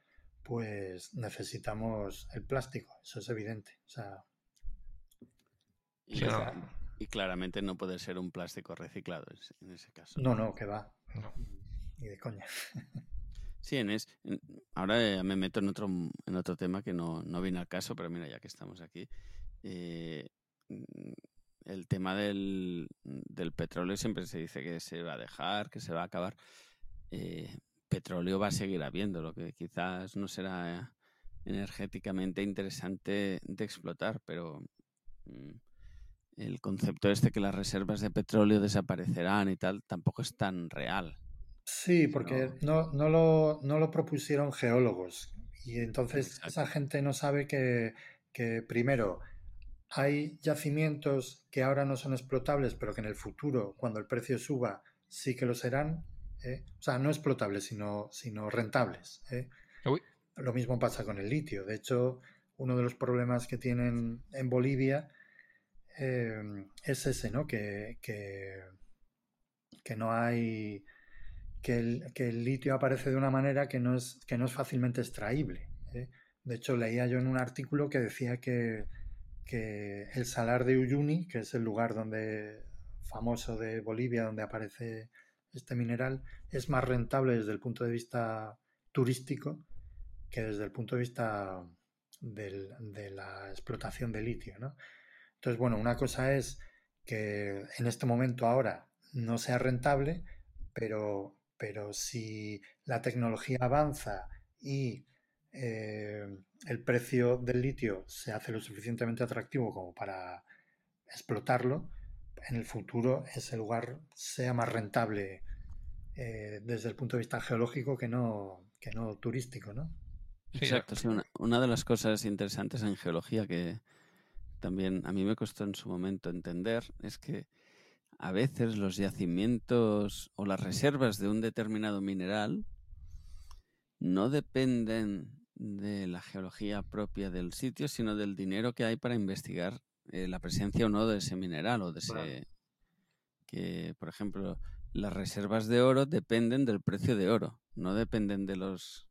pues necesitamos el plástico, eso es evidente. O sea, y, claramente no puede ser un plástico reciclado en ese caso. No, no, que va. Ni de coña. Sí, en es, ahora me meto en otro, en otro tema que no, no viene al caso, pero mira, ya que estamos aquí, eh, el tema del, petróleo siempre se dice que se va a dejar, que se va a acabar. Eh, petróleo va a seguir habiendo, lo que quizás no será energéticamente interesante de explotar, pero mm, el concepto este que las reservas de petróleo desaparecerán y tal tampoco es tan real. Sí, porque no, no, lo, no lo propusieron geólogos y entonces esa gente no sabe que, que primero hay yacimientos que ahora no son explotables, pero que en el futuro, cuando el precio suba, sí que lo serán. ¿eh? O sea, no explotables, sino, sino rentables. ¿eh? Lo mismo pasa con el litio. De hecho, uno de los problemas que tienen en Bolivia eh, es ese, ¿no? Que, que, no hay. Que el, que el, litio aparece de una manera que no es, que no es fácilmente extraíble. De hecho, leía yo en un artículo que decía que que el Salar de Uyuni, que es el lugar donde famoso de Bolivia donde aparece este mineral, es más rentable desde el punto de vista turístico que desde el punto de vista de la explotación de litio. ¿no? Entonces, bueno, una cosa es que en este momento ahora no sea rentable, pero, pero si la tecnología avanza y eh, el precio del litio se hace lo suficientemente atractivo como para explotarlo, en el futuro ese lugar sea más rentable eh, desde el punto de vista geológico que no, que no turístico, ¿no? Exacto, una, de las cosas interesantes en geología que también a mí me costó en su momento entender es que a veces los yacimientos o las reservas de un determinado mineral no dependen de la geología propia del sitio, sino del dinero que hay para investigar eh, la presencia o no de ese mineral o de ese... Que, por ejemplo, las reservas de oro dependen del precio de oro, no dependen de los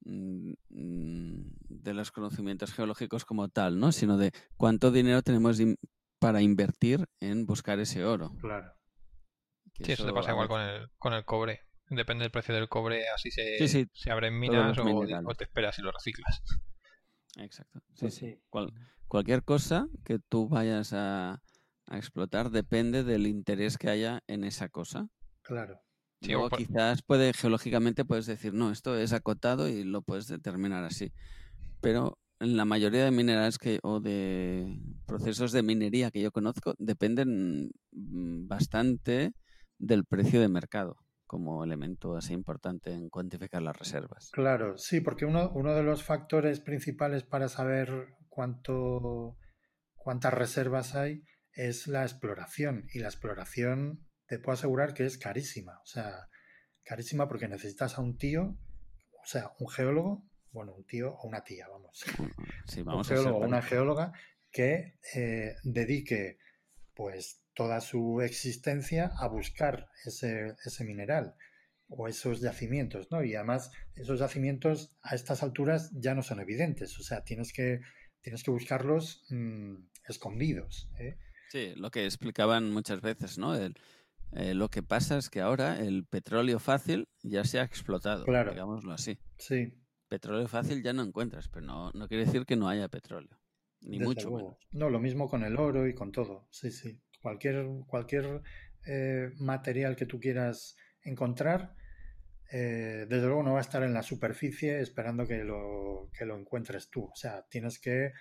mm, de los conocimientos geológicos como tal, ¿no? Sino de cuánto dinero tenemos para invertir en buscar ese oro. Claro. sí, eso, te pasa igual con el, con el cobre. Depende del precio del cobre, así se, se abren minas o, te esperas y lo reciclas. Exacto. Sí, sí. cualquier cosa que tú vayas a, explotar depende del interés que haya en esa cosa. Claro. Sí, o por- quizás puede, geológicamente puedes decir, no, esto es acotado y lo puedes determinar así. Pero en la mayoría de minerales que, o de procesos de minería que yo conozco dependen mm, bastante del precio de mercado como elemento así importante en cuantificar las reservas. Claro, sí, porque uno, uno de los factores principales para saber cuánto, cuántas reservas hay es la exploración. Y la exploración te puedo asegurar que es carísima. O sea, carísima porque necesitas a un tío, o sea, un geólogo, bueno, un tío o una tía, vamos. Sí, un vamos a ser geólogo o una geóloga que eh, dedique pues toda su existencia a buscar ese, ese mineral o esos yacimientos, ¿no? Y además esos yacimientos a estas alturas ya no son evidentes, o sea, tienes que, tienes que buscarlos mm, escondidos. ¿eh? Sí, lo que explicaban muchas veces, ¿no? El- eh, lo que pasa es que ahora el petróleo fácil ya se ha explotado, Claro. digámoslo así. Sí, Petróleo fácil ya no encuentras, pero no, no quiere decir que no haya petróleo, ni desde mucho menos. No, lo mismo con el oro y con todo. Sí, sí. Cualquier, cualquier eh, material que tú quieras encontrar, eh, desde luego no va a estar en la superficie esperando que lo, que lo encuentres tú. O sea, tienes que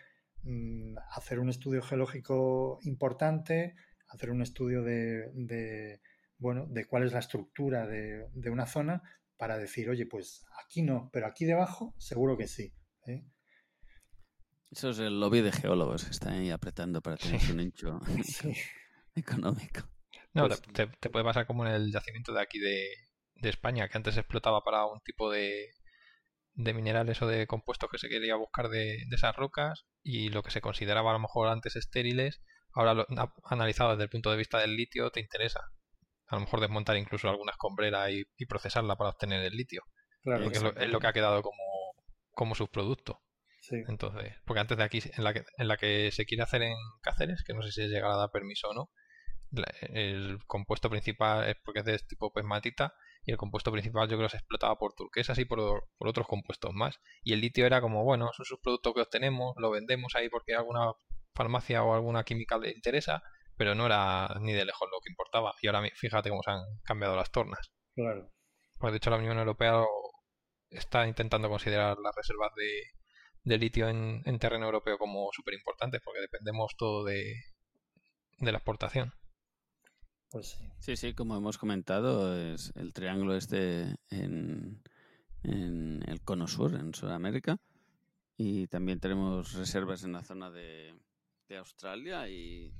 mm, hacer un estudio geológico importante, hacer un estudio de, de, bueno, de cuál es la estructura de, de una zona para decir, oye, pues aquí no, pero aquí debajo seguro que sí. ¿eh? Eso es el lobby de geólogos que está ahí apretando para tener su nicho Sí. Económico. No, Pues- te, puede pasar como en el yacimiento de aquí de, de España, que antes se explotaba para un tipo de, de minerales o de compuestos que se quería buscar de, de esas rocas y lo que se consideraba a lo mejor antes estériles, ahora lo, analizado desde el punto de vista del litio te interesa. A lo mejor desmontar incluso alguna escombrera y, y procesarla para obtener el litio, Claro, porque es lo, es lo que ha quedado como, como subproducto. sí. Entonces, porque antes de aquí, en la que, en la que se quiere hacer en Cáceres, que no sé si llegará a dar permiso o no, el compuesto principal es porque es de tipo pegmatita y el compuesto principal yo creo que se explotaba por turquesas y por, por otros compuestos más. Y el litio era como, bueno, es un subproducto que obtenemos, lo vendemos ahí porque alguna farmacia o alguna química le interesa, pero no era ni de lejos lo que importaba. Y ahora fíjate cómo se han cambiado las tornas. Claro. Pues de hecho la Unión Europea está intentando considerar las reservas de, de litio en, en terreno europeo como súper importantes porque dependemos todo de, de la exportación. Pues sí. Sí, sí, como hemos comentado, es el triángulo este en, en el cono sur, en Sudamérica, y también tenemos reservas en la zona de, de Australia y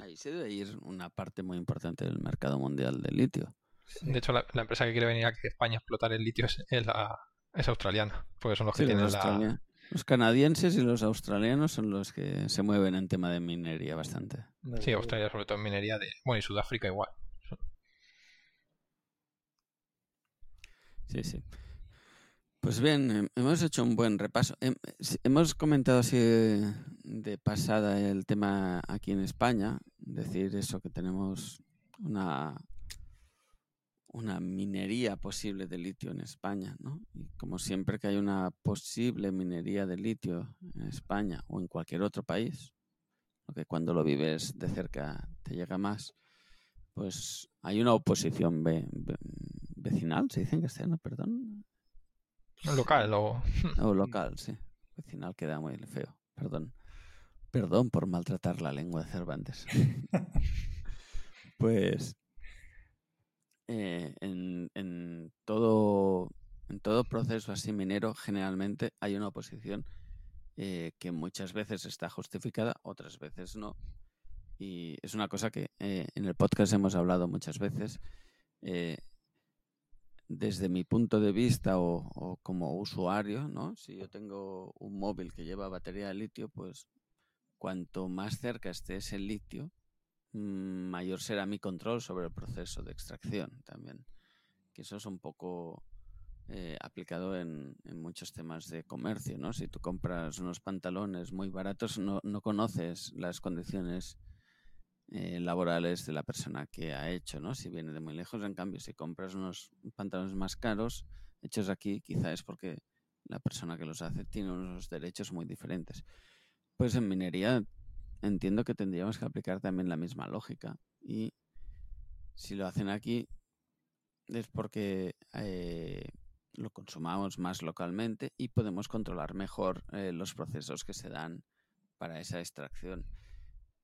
ahí se debe ir una parte muy importante del mercado mundial del litio. sí. De hecho la, la empresa que quiere venir aquí a España a explotar el litio es, es la, es australiana, porque son los que Sí, tienen la... los canadienses y los australianos son los que se mueven en tema de minería bastante. Sí. Australia sobre todo en minería de... Bueno, y Sudáfrica igual. Sí, sí. Pues bien, hem- hemos hecho un buen repaso. Hemos comentado así de pasada el tema aquí en España, decir eso que tenemos una, una minería posible de litio en España, ¿no? Y como siempre que hay una posible minería de litio en España o en cualquier otro país, que cuando lo vives de cerca te llega más, pues hay una oposición ve- ve- vecinal, se dice en castellano, perdón, Local o... o local, sí. Vecinal queda muy feo, perdón. Perdón por maltratar la lengua de Cervantes. pues eh, en, en todo, en todo proceso así minero generalmente hay una oposición eh, que muchas veces está justificada, otras veces no. Y es una cosa que eh, en el podcast hemos hablado muchas veces. eh, desde mi punto de vista o, o como usuario, ¿no? Si yo tengo un móvil que lleva batería de litio, pues cuanto más cerca esté ese litio, mayor será mi control sobre el proceso de extracción también. Que eso es un poco eh, aplicado en, muchos temas de comercio, ¿no? Si tú compras unos pantalones muy baratos, no, no conoces las condiciones eh, laborales de la persona que ha hecho, ¿no? Si viene de muy lejos, en cambio, si compras unos pantalones más caros, hechos aquí, quizá es porque la persona que los hace tiene unos derechos muy diferentes. Pues en minería entiendo que tendríamos que aplicar también la misma lógica y si lo hacen aquí, es porque eh, lo consumamos más localmente y podemos controlar mejor eh, los procesos que se dan para esa extracción.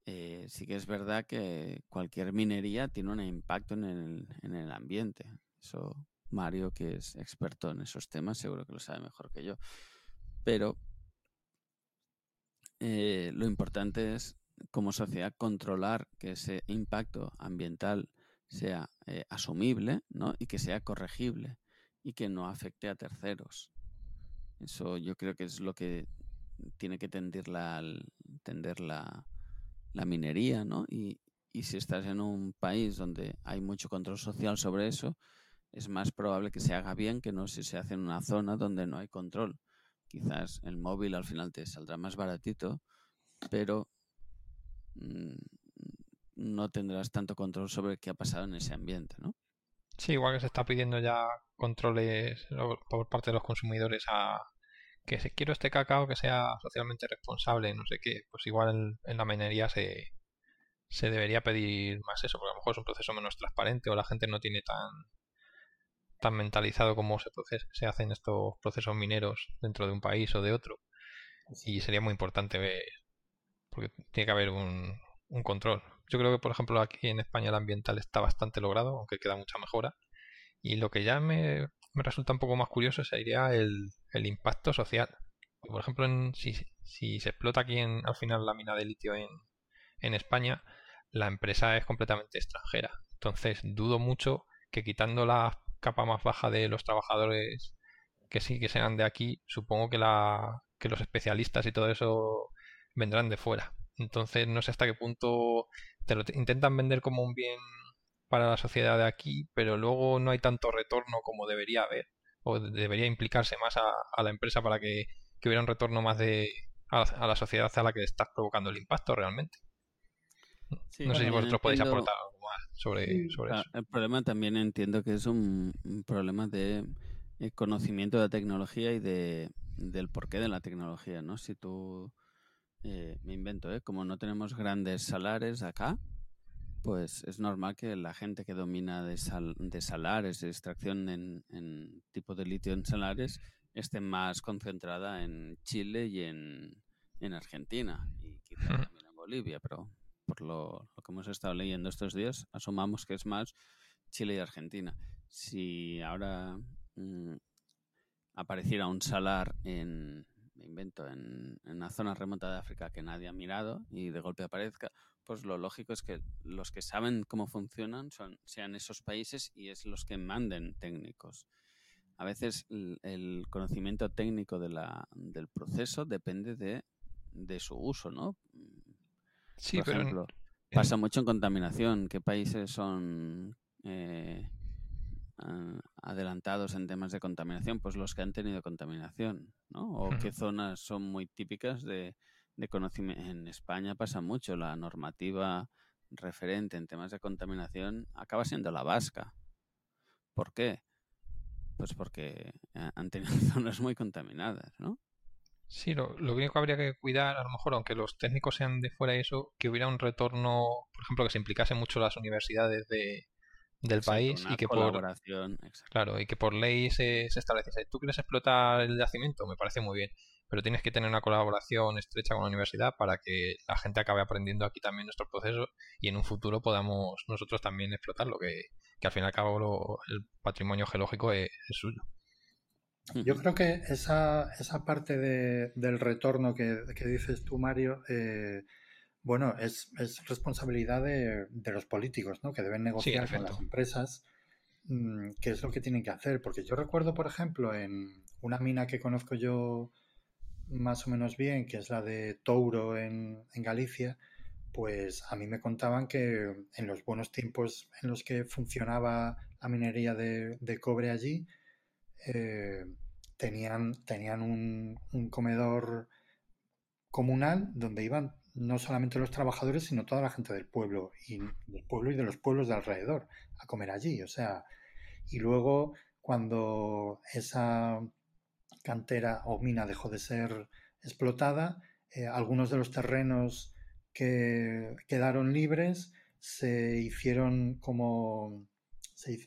Eh, sí que es verdad que cualquier minería tiene un impacto en el, en el ambiente. Eso Mario, que es experto en esos temas, seguro que lo sabe mejor que yo. Pero eh, lo importante es, como sociedad, controlar que ese impacto ambiental sea asumible ¿no? y que sea corregible y que no afecte a terceros. Eso yo creo que es lo que tiene que tender la, tender la, minería. Y, y si estás en un país donde hay mucho control social sobre eso, es más probable que se haga bien que no si se hace en una zona donde no hay control. Quizás el móvil al final te saldrá más baratito, pero mm, no tendrás tanto control sobre qué ha pasado en ese ambiente, ¿no? Sí, igual que se está pidiendo ya controles por parte de los consumidores a que si quiero este cacao que sea socialmente responsable, no sé qué, pues igual en la minería se, se debería pedir más eso, porque a lo mejor es un proceso menos transparente o la gente no tiene tan tan mentalizado como se, se hacen estos procesos mineros dentro de un país o de otro. Y sería muy importante ver, porque tiene que haber un, control. Yo creo que, por ejemplo, aquí en España el ambiental está bastante logrado, aunque queda mucha mejora. Y lo que ya me, resulta un poco más curioso sería el, el impacto social. Por ejemplo, en, si, si, se explota aquí en, al final la mina de litio en, en España, la empresa es completamente extranjera. Entonces, dudo mucho que quitando la capa más baja de los trabajadores que sí que sean de aquí, supongo que, la, que los especialistas y todo eso vendrán de fuera. Entonces, no sé hasta qué punto te lo intentan vender como un bien para la sociedad de aquí, pero luego no hay tanto retorno como debería haber, o debería implicarse más a, la empresa para que, hubiera un retorno más de a, la sociedad a la que estás provocando el impacto realmente. No sé si vosotros podéis aportar algo más sobre, sobre eso. El problema también entiendo que es un, problema de eh, conocimiento de la tecnología y de, del porqué de la tecnología, ¿no? Si tú eh, me invento, ¿eh? como no tenemos grandes salares acá, pues es normal que la gente que domina de, de salares, de extracción en, tipo de litio en salares, esté más concentrada en Chile y en, Argentina y quizás también en Bolivia, pero por lo, que hemos estado leyendo estos días, asumamos que es más Chile y Argentina. Si ahora mm, apareciera un salar en, me invento, en, una zona remota de África que nadie ha mirado y de golpe aparezca, pues lo lógico es que los que saben cómo funcionan son, sean esos países y es los que manden técnicos. A veces el, conocimiento técnico de la, del proceso depende de, de su uso, ¿no? Sí, Por ejemplo, pasa mucho en contaminación. ¿Qué países son eh, adelantados en temas de contaminación? Pues los que han tenido contaminación, ¿no? O qué zonas son muy típicas de, de conocimiento. En España pasa mucho, la normativa referente en temas de contaminación acaba siendo la vasca. ¿Por qué? Pues porque eh, han tenido zonas muy contaminadas, ¿no? Sí, lo, lo único que habría que cuidar, a lo mejor, aunque los técnicos sean de fuera y eso, que hubiera un retorno, por ejemplo, que se implicase mucho las universidades de, del país y que por claro y que por ley se, se estableciese tú quieres explotar el yacimiento me parece muy bien pero tienes que tener una colaboración estrecha con la universidad para que la gente acabe aprendiendo aquí también nuestro proceso y en un futuro podamos nosotros también explotarlo, que, que al fin y al cabo el patrimonio geológico es, suyo. Yo creo que esa, esa parte de, del retorno que, dices tú, Mario, eh, bueno, es, es responsabilidad de, de, los políticos, ¿no? Que deben negociar con las empresas mm, qué es lo que tienen que hacer. Porque yo recuerdo, por ejemplo, en una mina que conozco yo más o menos bien, que es la de Touro en, Galicia, pues a mí me contaban que en los buenos tiempos en los que funcionaba la minería de, cobre allí, eh, tenían, tenían un, comedor comunal donde iban no solamente los trabajadores, sino toda la gente del pueblo y del pueblo y de los pueblos de alrededor a comer allí. O sea, y luego cuando esa cantera o mina dejó de ser explotada, eh, algunos de los terrenos que quedaron libres se hicieron como se,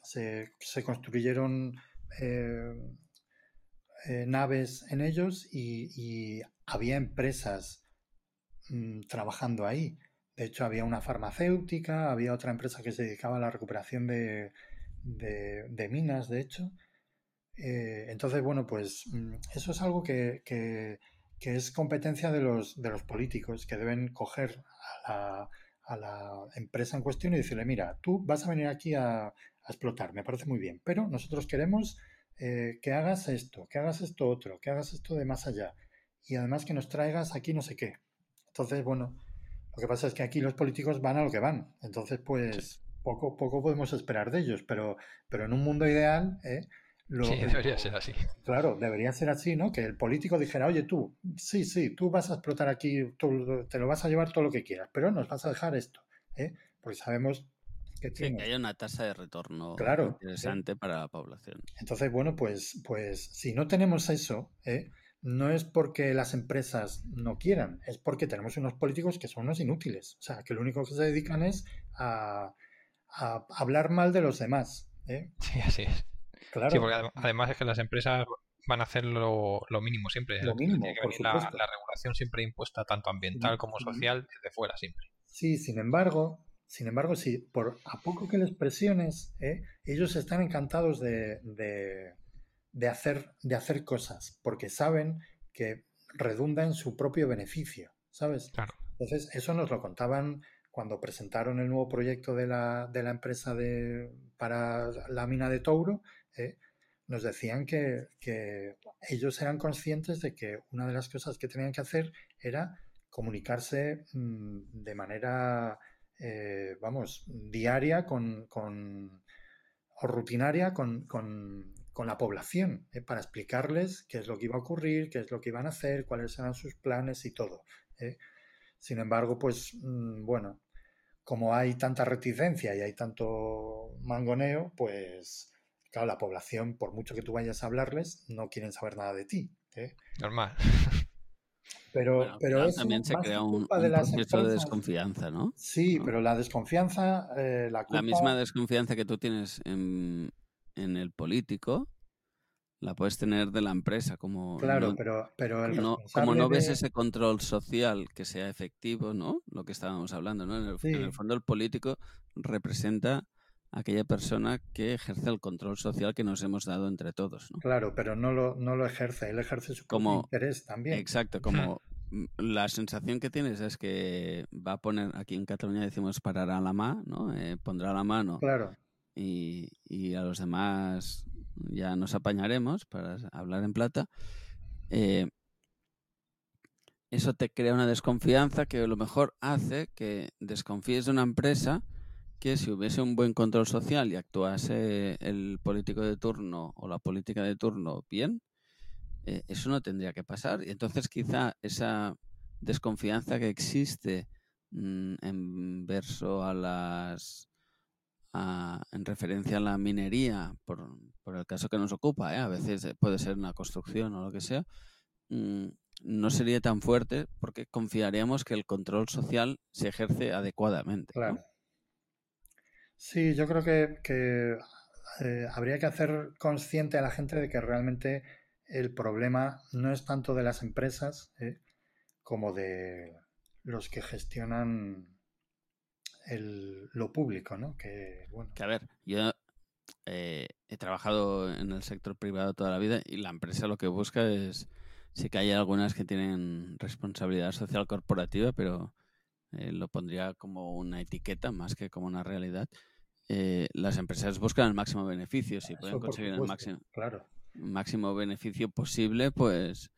se, construyeron eh, eh, naves en ellos y, había empresas mm, trabajando ahí. De hecho, había una farmacéutica, había otra empresa que se dedicaba a la recuperación de, de, minas, de hecho. Eh, entonces, bueno, pues mm, eso es algo que, que, es competencia de los, de los políticos, que deben coger a la, a la empresa en cuestión y decirle, mira, tú vas a venir aquí a, explotar, me parece muy bien, pero nosotros queremos eh, que hagas esto, que hagas esto otro, que hagas esto de más allá y además que nos traigas aquí no sé qué. Entonces, bueno, lo que pasa es que aquí los políticos van a lo que van, entonces pues poco, poco podemos esperar de ellos, pero, pero en un mundo ideal... ¿eh? Sí, debería ser así. Claro, debería ser así, ¿no? Que el político dijera, oye, tú, sí, sí, tú vas a explotar aquí, te lo vas a llevar todo lo que quieras, pero nos vas a dejar esto, ¿eh? Porque sabemos que tiene... que hay una tasa de retorno claro, interesante para la población. Entonces, bueno, pues, pues si no tenemos eso, ¿eh? no es porque las empresas no quieran, es porque tenemos unos políticos que son unos inútiles. O sea, que lo único que se dedican es a, a hablar mal de los demás. ¿eh? Sí, así es. Sí, porque además es que las empresas van a hacer lo, mínimo siempre. Lo mínimo, la, regulación siempre impuesta tanto ambiental como social desde fuera siempre. Sí, sin embargo, sin embargo, sí, por a poco que les presiones, ¿eh? ellos están encantados de, de, hacer, de hacer cosas, porque saben que redunda en su propio beneficio, ¿sabes? Claro. Entonces, eso nos lo contaban cuando presentaron el nuevo proyecto de la, de la empresa de, para la mina de Touro, ¿eh? nos decían que, ellos eran conscientes de que una de las cosas que tenían que hacer era comunicarse mm, de manera, eh, vamos, diaria con, o rutinaria con, la población, ¿eh? para explicarles qué es lo que iba a ocurrir, qué es lo que iban a hacer, cuáles eran sus planes y todo. Sin embargo, pues mm, bueno, como hay tanta reticencia y hay tanto mangoneo, pues claro, la población, por mucho que tú vayas a hablarles, no quieren saber nada de ti. ¿eh? Normal. Pero, pero también se crea un, de proceso de desconfianza, ¿no? Sí, pero la desconfianza, eh, la, la misma desconfianza que tú tienes en, el político, la puedes tener de la empresa, como claro, pero, pero el no, como no ves ese control social que sea efectivo, ¿no? Lo que estábamos hablando, ¿no? En el, en el fondo el político representa aquella persona que ejerce el control social que nos hemos dado entre todos. ¿no? Claro, pero no lo, no lo ejerce, él ejerce su como, interés también. Exacto, como la sensación que tienes es que va a poner, aquí en Cataluña decimos parar a la mano, ¿no? Eh, pondrá la mano. Claro. Y, y, a los demás ya nos apañaremos para hablar en plata. Eh, eso te crea una desconfianza que a lo mejor hace que desconfíes de una empresa que si hubiese un buen control social y actuase el político de turno o la política de turno bien, eh, eso no tendría que pasar. Y entonces quizá esa desconfianza que existe mm, en verso a las en referencia a la minería, por, el caso que nos ocupa, ¿eh? a veces puede ser una construcción o lo que sea, mm, no sería tan fuerte porque confiaríamos que el control social se ejerce adecuadamente. Claro. Sí, yo creo que, eh, habría que hacer consciente a la gente de que realmente el problema no es tanto de las empresas eh, como de los que gestionan lo público, ¿no? Que, bueno. Que a ver, yo eh, he trabajado en el sector privado toda la vida y la empresa lo que busca es, sí que hay algunas que tienen responsabilidad social corporativa, pero eh, lo pondría como una etiqueta más que como una realidad. Eh, las empresas buscan el máximo beneficio. Si pueden conseguir el máximo, máximo beneficio posible, pues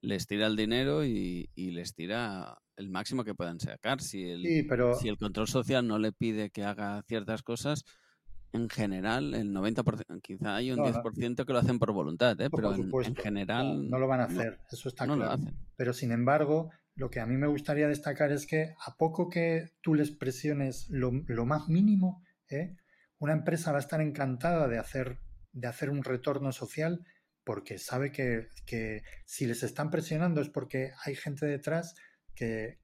les tira el dinero y, les tira el máximo que puedan sacar. Si el, si el control social no le pide que haga ciertas cosas, en general, el 90%, quizá hay un 10% que lo hacen por voluntad, ¿eh? pero en, general... No, lo van a hacer, eso está claro. Pero sin embargo, lo que a mí me gustaría destacar es que a poco que tú les presiones lo, más mínimo, ¿eh? una empresa va a estar encantada de hacer, de hacer un retorno social porque sabe que, si les están presionando es porque hay gente detrás que,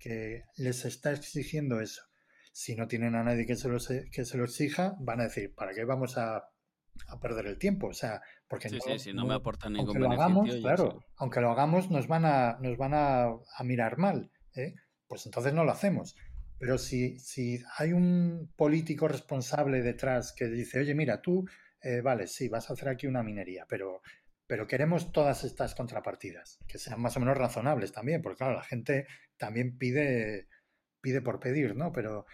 les está exigiendo eso. si no tienen a nadie que se lo, que se lo exija, van a decir, ¿para qué vamos a, a perder el tiempo? O sea, porque Sí, no, sí, si no, me aporta ningún aunque lo beneficio. hagamos, claro, sí. aunque lo hagamos, nos van a, nos van a, a mirar mal. ¿eh? Pues entonces no lo hacemos. Pero si, si hay un político responsable detrás que dice, oye, mira, tú, eh, vale, sí, vas a hacer aquí una minería, pero, pero queremos todas estas contrapartidas, que sean más o menos razonables también, porque claro, la gente también pide, pide por pedir, ¿no? Pero,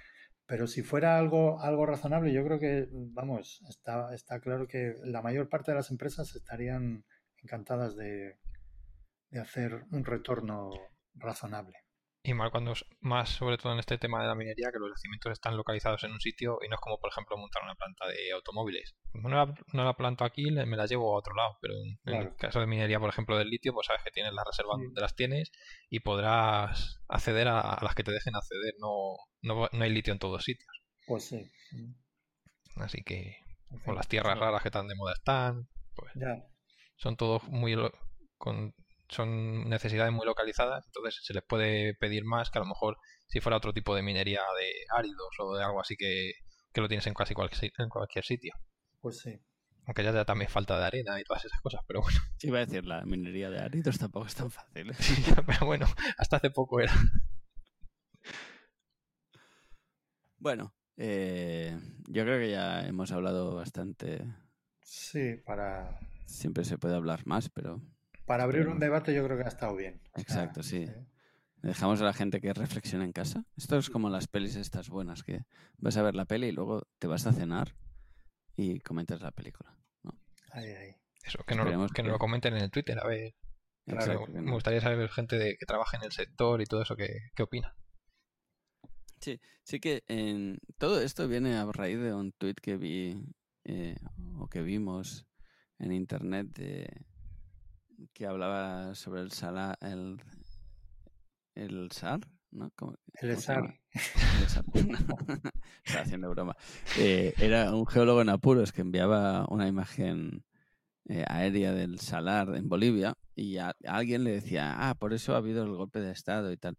pero si fuera algo, algo razonable, yo creo que, vamos, está, está claro que la mayor parte de las empresas estarían encantadas de, de hacer un retorno razonable. Y mal cuando, más sobre todo en este tema de la minería, que los yacimientos están localizados en un sitio y no es como, por ejemplo, montar una planta de automóviles. No la, no la planto aquí, me la llevo a otro lado, pero en, Claro. el caso de minería, por ejemplo, del litio, pues sabes que tienes las reservas Sí. donde las tienes y podrás acceder a, a las que te dejen acceder. No, no, no hay litio en todos sitios. Pues sí. Así que, fin, las tierras raras que tan de moda están, pues Ya, son todos muy con son necesidades muy localizadas, entonces se les puede pedir más que a lo mejor si fuera otro tipo de minería de áridos o de algo así que, que lo tienes en casi cualquier, en cualquier sitio. pues sí. Aunque ya, ya también falta de arena y todas esas cosas, pero bueno, Sí, iba a decir, la minería de áridos tampoco es tan fácil. ¿eh? sí, pero bueno, hasta hace poco era. Bueno, eh, yo creo que ya hemos hablado bastante. Sí, para, Siempre se puede hablar más, pero para abrir un debate yo creo que ha estado bien. O sea, Exacto, sí. eh, dejamos a la gente que reflexione en casa. Esto es como las pelis estas buenas, que vas a ver la peli y luego te vas a cenar y comentas la película. ahí, ahí. Eso, que nos, lo- que lo comenten en el Twitter, a ver. Claro, me, me no- gustaría saber gente de, que trabaja en el sector y todo eso, que, qué opina. Sí que en, todo esto viene a raíz de un tuit que vi eh, o que vimos en internet de, que hablaba sobre el sala, el, el SAR, ¿no? ¿Cómo- El cómo? SAR. El SAR. Estaba haciendo broma. Eh, era un geólogo en apuros que enviaba una imagen eh, aérea del salar en Bolivia y a, a alguien le decía, ah, por eso ha habido el golpe de Estado y tal.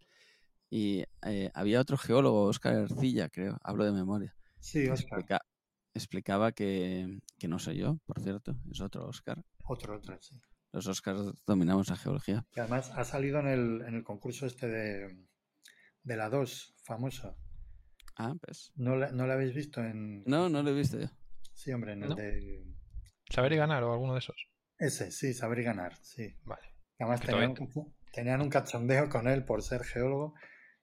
Y eh, había otro geólogo, Óscar Ercilla, creo, hablo de memoria, Sí, Oscar. explica- explicaba que, que no soy yo, por cierto, es otro Óscar. Otro, otro, sí. Los Óscars dominamos la geología. Y además ha salido en el, en el concurso este de, de la 2, famoso. Ah, pues. ¿No la, ¿No la habéis visto en...? No, no lo he visto yo. Sí, hombre, en el No. de... Saber y ganar o alguno de esos. Ese, sí, saber y ganar, sí. Vale. Además tenían, un- tenían un cachondeo con él por ser geólogo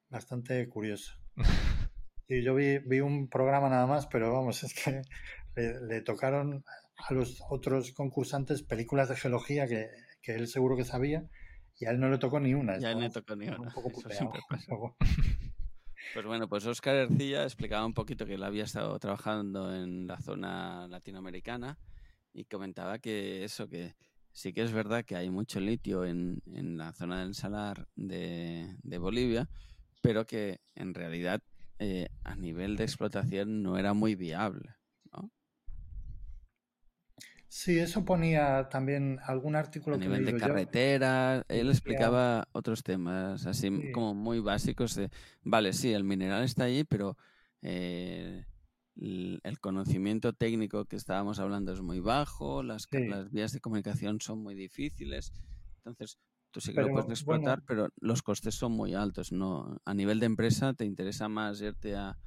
bastante curioso. Y yo vi, vi un programa nada más, pero vamos, es que le, le tocaron a los otros concursantes películas de geología que, que él seguro que sabía y a él no le tocó ni una. Ya no Estaba tocó ni un una. poco puteado. Pues bueno, pues Óscar Ercilla explicaba un poquito que él había estado trabajando en la zona latinoamericana y comentaba que eso, que sí que es verdad que hay mucho litio en, en la zona del salar de, de Bolivia, pero que en realidad eh, a nivel de explotación no era muy viable. Sí, eso ponía también algún artículo A que nivel de leído yo. carretera, él explicaba otros temas así Sí. como muy básicos de, vale, sí, el mineral está allí, pero eh, el el conocimiento técnico que estábamos hablando es muy bajo, las, ca- Sí. las vías de comunicación son muy difíciles, entonces tú sí que lo puedes explotar, bueno. pero los costes son muy altos. No, a nivel de empresa te interesa más irte a,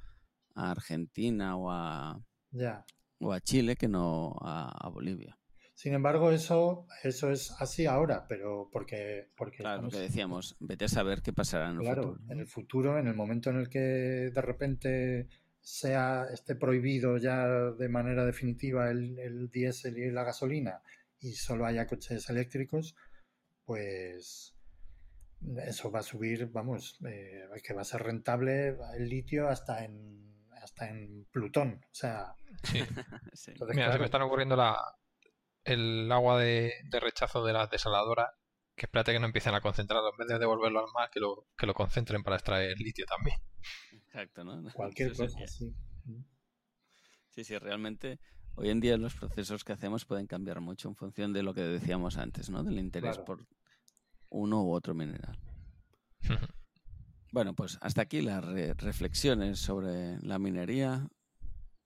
a Argentina o a, Ya. O a Chile que no a, a Bolivia. Sin embargo, eso, eso es así ahora, pero porque, porque Claro, lo que decíamos, vete a saber qué pasará en el Claro, futuro. en el futuro, en el momento en el que de repente sea esté prohibido ya de manera definitiva el, el diésel y la gasolina y solo haya coches eléctricos, pues eso va a subir, vamos, eh, que va a ser rentable el litio hasta en hasta en Plutón. O sea, Sí. Sí. entonces, Mira, se me claro, están ocurriendo la, el agua de, de rechazo de las desaladoras. Que espérate que no empiecen a concentrarlo. En vez de devolverlo al mar, que lo, que lo concentren para extraer litio también. Exacto, ¿no? cualquier Eso cosa, sí. Sí, sí, realmente hoy en día los procesos que hacemos pueden cambiar mucho en función de lo que decíamos antes, ¿no? Del interés Claro. por uno u otro mineral. Bueno, pues hasta aquí las re- reflexiones sobre la minería.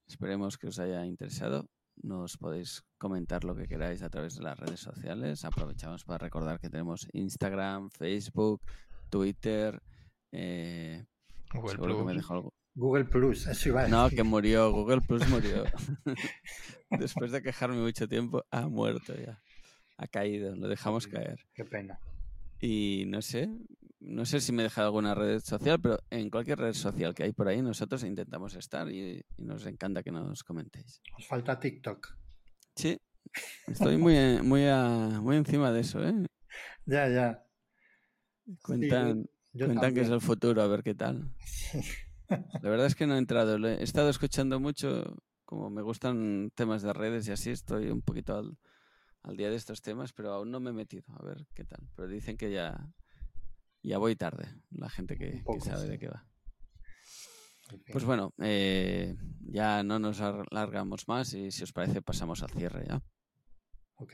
Esperemos que os haya interesado. Nos podéis comentar lo que queráis a través de las redes sociales. Aprovechamos para recordar que tenemos Instagram, Facebook, Twitter. eh, Google seguro que me Plus. dejó algo. Google Plus, eso iba a No, decir. que murió. Google Plus murió. Después de quejarme mucho tiempo, ha muerto ya. Ha caído, lo dejamos caer. Qué pena. Y no sé, no sé si me he dejado alguna red social, pero en cualquier red social que hay por ahí, nosotros intentamos estar y, y nos encanta que nos comentéis. Os falta TikTok. Sí, estoy muy, eh, muy, a- muy encima de eso, ¿eh? Ya, ya. Cuentan, cuentan que es el futuro, a ver qué tal. Sí. La verdad es que no he entrado, he he estado escuchando mucho, como me gustan temas de redes y así, estoy un poquito al, al día de estos temas, pero aún no me he metido, a ver qué tal. Pero dicen que ya, ya voy tarde, la gente que, sabe sí. de qué va. Pues bueno, eh, ya no nos alargamos más y si os parece pasamos al cierre ya. Ok.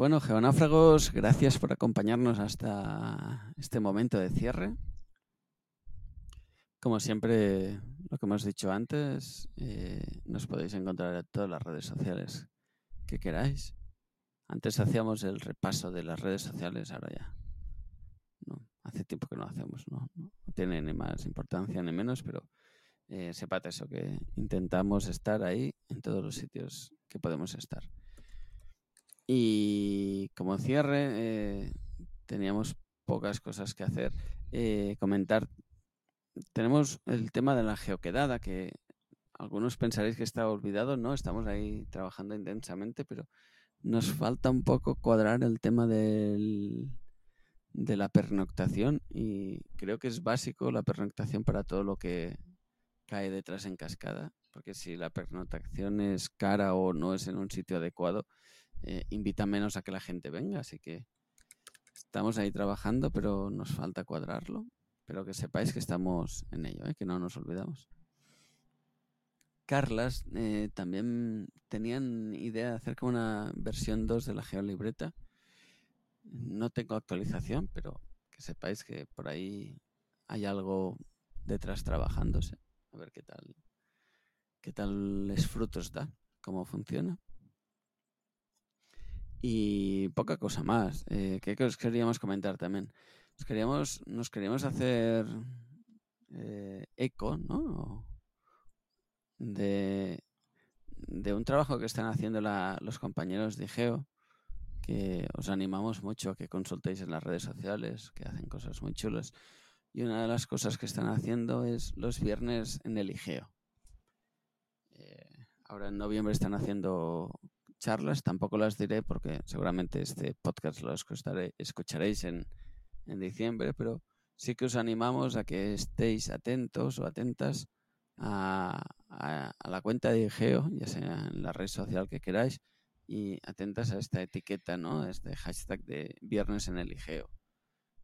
Bueno, geonáfragos, gracias por acompañarnos hasta este momento de cierre. Como siempre, lo que hemos dicho antes, eh, nos podéis encontrar en todas las redes sociales que queráis. Antes hacíamos el repaso de las redes sociales, ahora ya. No, hace tiempo que no hacemos, no, tiene ni más importancia ni menos, pero eh, sepad eso, que intentamos estar ahí en todos los sitios que podemos estar. Y como cierre, eh, teníamos pocas cosas que hacer. Eh, comentar, tenemos el tema de la geoquedada, que algunos pensaréis que está olvidado, no, estamos ahí trabajando intensamente, pero nos falta un poco cuadrar el tema del, de la pernoctación y creo que es básico la pernoctación para todo lo que cae detrás en cascada, porque si la pernoctación es cara o no es en un sitio adecuado, eh, invita menos a que la gente venga, así que estamos ahí trabajando, pero nos falta cuadrarlo, pero que sepáis que estamos en ello, ¿eh? que no nos olvidamos. Carlas eh, también tenían idea de hacer como una versión 2 de la geolibreta. No tengo actualización, pero que sepáis que por ahí hay algo detrás trabajándose. A ver qué tal, qué tal les frutos da, cómo funciona. Y poca cosa más. Eh, ¿Qué os queríamos comentar también? Nos queríamos, nos queríamos hacer eh, eco, ¿no? De, de un trabajo que están haciendo la- los compañeros de Geo, que os animamos mucho a que consultéis en las redes sociales, que hacen cosas muy chulas. Y una de las cosas que están haciendo es los viernes en el IGEO. Eh, ahora en noviembre están haciendo charlas, tampoco las diré porque seguramente este podcast lo escucharé- escucharéis en, en diciembre, pero sí que os animamos a que estéis atentos o atentas a, a- la cuenta de IGEO, ya sea en la red social que queráis, y atentas a esta etiqueta, ¿no? A Este hashtag de viernes en el IGEO,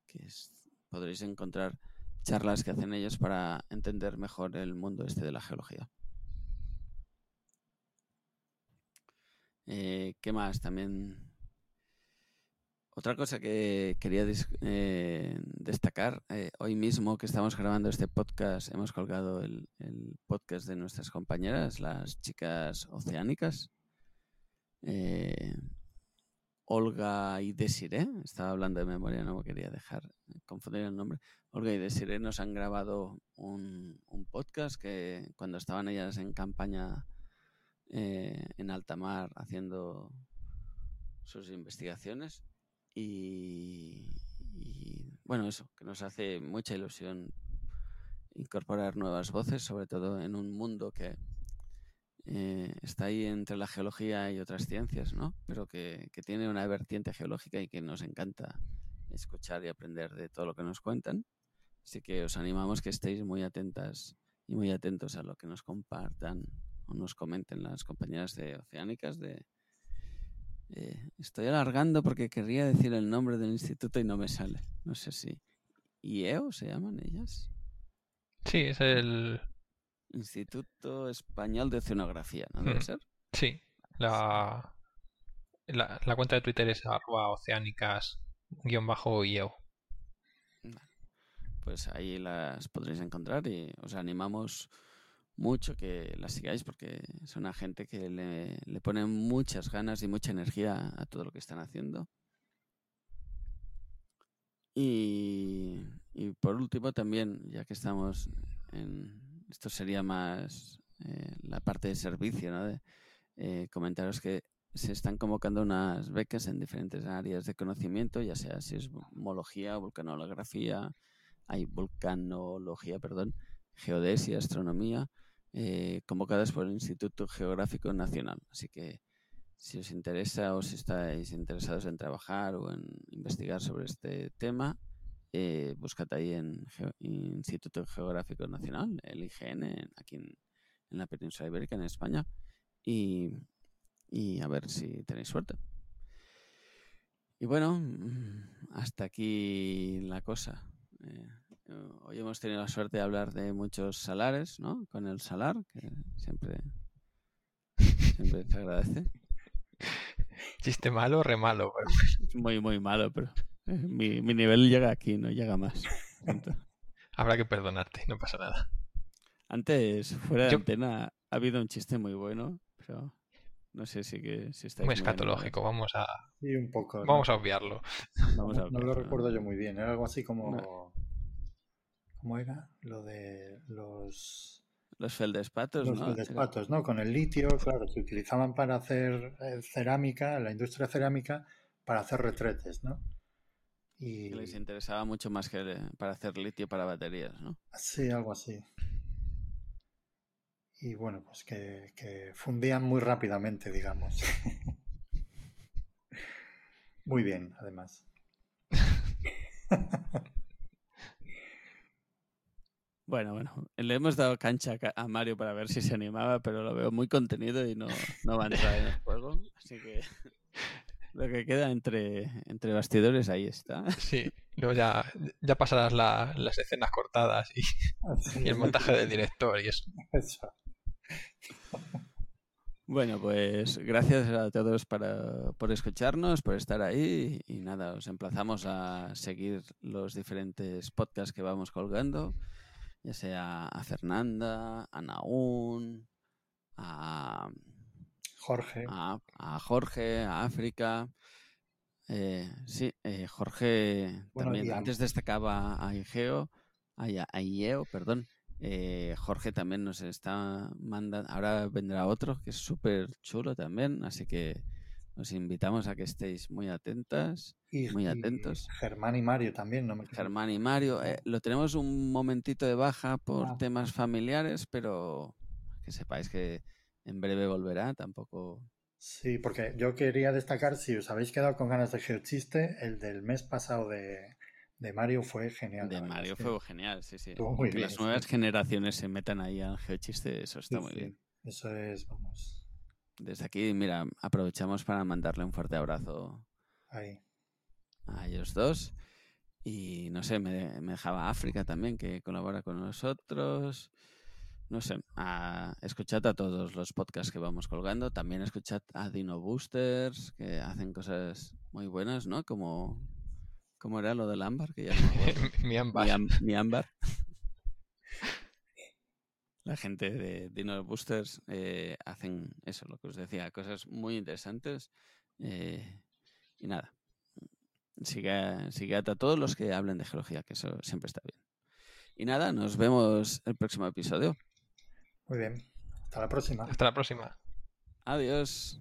que es- podréis encontrar charlas que hacen ellos para entender mejor el mundo este de la geología. Eh, ¿Qué más? También otra cosa que quería eh, destacar, eh, hoy mismo que estamos grabando este podcast, hemos colgado el, podcast de nuestras compañeras, las chicas oceánicas. Eh, Olga y Desiree, estaba hablando de memoria, no me quería dejar confundir el nombre. Olga y Desiree nos han grabado un podcast que cuando estaban ellas en campaña eh, en alta mar haciendo sus investigaciones y, bueno, eso, que nos hace mucha ilusión incorporar nuevas voces, sobre todo en un mundo que eh, está ahí entre la geología y otras ciencias, ¿no? Pero que, que, tiene una vertiente geológica y que nos encanta escuchar y aprender de todo lo que nos cuentan. Así que os animamos que estéis muy atentas y muy atentos a lo que nos compartan nos comenten las compañeras de Oceánicas de, eh, estoy alargando porque querría decir el nombre del instituto y no me sale. No sé si. ¿IEO se llaman ellas? Sí, es el. Instituto Español de Oceanografía, ¿no debe Hmm. ser? Sí, la, la, la cuenta de Twitter es arroba oceánicas-io. Pues ahí las podréis encontrar y os animamos mucho que las sigáis porque son una gente que le, le pone muchas ganas y mucha energía a todo lo que están haciendo. Y, y por último también, ya que estamos en... Esto sería más eh, la parte de servicio, ¿no? De, eh, comentaros que se están convocando unas becas en diferentes áreas de conocimiento, ya sea si es mología, vulcanografía, hay vulcanología, perdón, geodesia, astronomía, eh, convocadas por el Instituto Geográfico Nacional. Así que si os interesa o si estáis interesados en trabajar o en investigar sobre este tema, eh, buscad ahí en Instituto Geográfico Nacional, el IGN, aquí en, en, la península ibérica, en España, y, a ver si tenéis suerte. Y bueno, hasta aquí la cosa. Eh, hoy hemos tenido la suerte de hablar de muchos salares, ¿no? Con el salar, que siempre, siempre se agradece. Chiste malo, re malo. Muy, muy malo, pero eh, mi, mi, nivel llega aquí, no llega más. Habrá que perdonarte, no pasa nada. Antes, fuera de Yo... antena, ha habido un chiste muy bueno, pero no sé si, que, si está muy escatológico, vamos a. Sí, un poco. ¿no? Vamos a obviarlo. Vamos a obviarlo. No lo recuerdo yo muy bien, era algo así como. No. ¿Cómo era? Lo de los. Los feldespatos, los ¿no? feldespatos, ¿no? Con el litio, claro, se utilizaban para hacer eh, cerámica, la industria cerámica, para hacer retretes, ¿no? Y... Que les interesaba mucho más que para hacer litio para baterías, ¿no? Sí, algo así. Y bueno, pues que, que fundían muy rápidamente, digamos. muy bien, además. Bueno, bueno, le hemos dado cancha a Mario para ver si se animaba, pero lo veo muy contenido y no, no va a entrar en el juego. Así que lo que queda entre, entre bastidores ahí está. Sí, luego ya, ya pasarás la, las escenas cortadas y, el montaje del director y eso. eso. Bueno, pues gracias a todos para, por escucharnos, por estar ahí y nada, os emplazamos a seguir los diferentes podcasts que vamos colgando ya sea a Fernanda, a Naún, a Jorge, a, a Jorge, a África. Eh, sí, eh, Jorge bueno, también antes destacaba a Igeo, a, a IEO, perdón. Eh, Jorge también nos está mandando, ahora vendrá otro que es súper chulo también, así que os invitamos a que estéis muy atentas, y, muy atentos. Y Germán y Mario también, ¿no? Me Germán y Mario, eh, lo tenemos un momentito de baja por ah. temas familiares, pero que sepáis que en breve volverá, tampoco. Sí, porque yo quería destacar, si os habéis quedado con ganas de geochiste, el del mes pasado de, de Mario fue genial. De Mario es que fue genial, sí, sí. muy que bien, las nuevas sí. generaciones se metan ahí al geochiste, eso está Sí, muy sí. bien. Eso es, vamos, Desde aquí, mira, aprovechamos para mandarle un fuerte abrazo ahí. a ellos dos. Y no sé, me, me dejaba África también, que colabora con nosotros. No sé, a, escuchad a todos los podcasts que vamos colgando. También escuchad a Dino Boosters, que hacen cosas muy buenas, ¿no? Como, ¿cómo era lo del ámbar? Que ya no. Mi am- mi ámbar. La gente de Dino Boosters eh, hacen eso, lo que os decía, cosas muy interesantes. eh, y nada, sigue, sigue a todos los que hablen de geología, que eso siempre está bien. Y nada, nos vemos el próximo episodio. Muy bien. Hasta la próxima. Hasta la próxima. Adiós.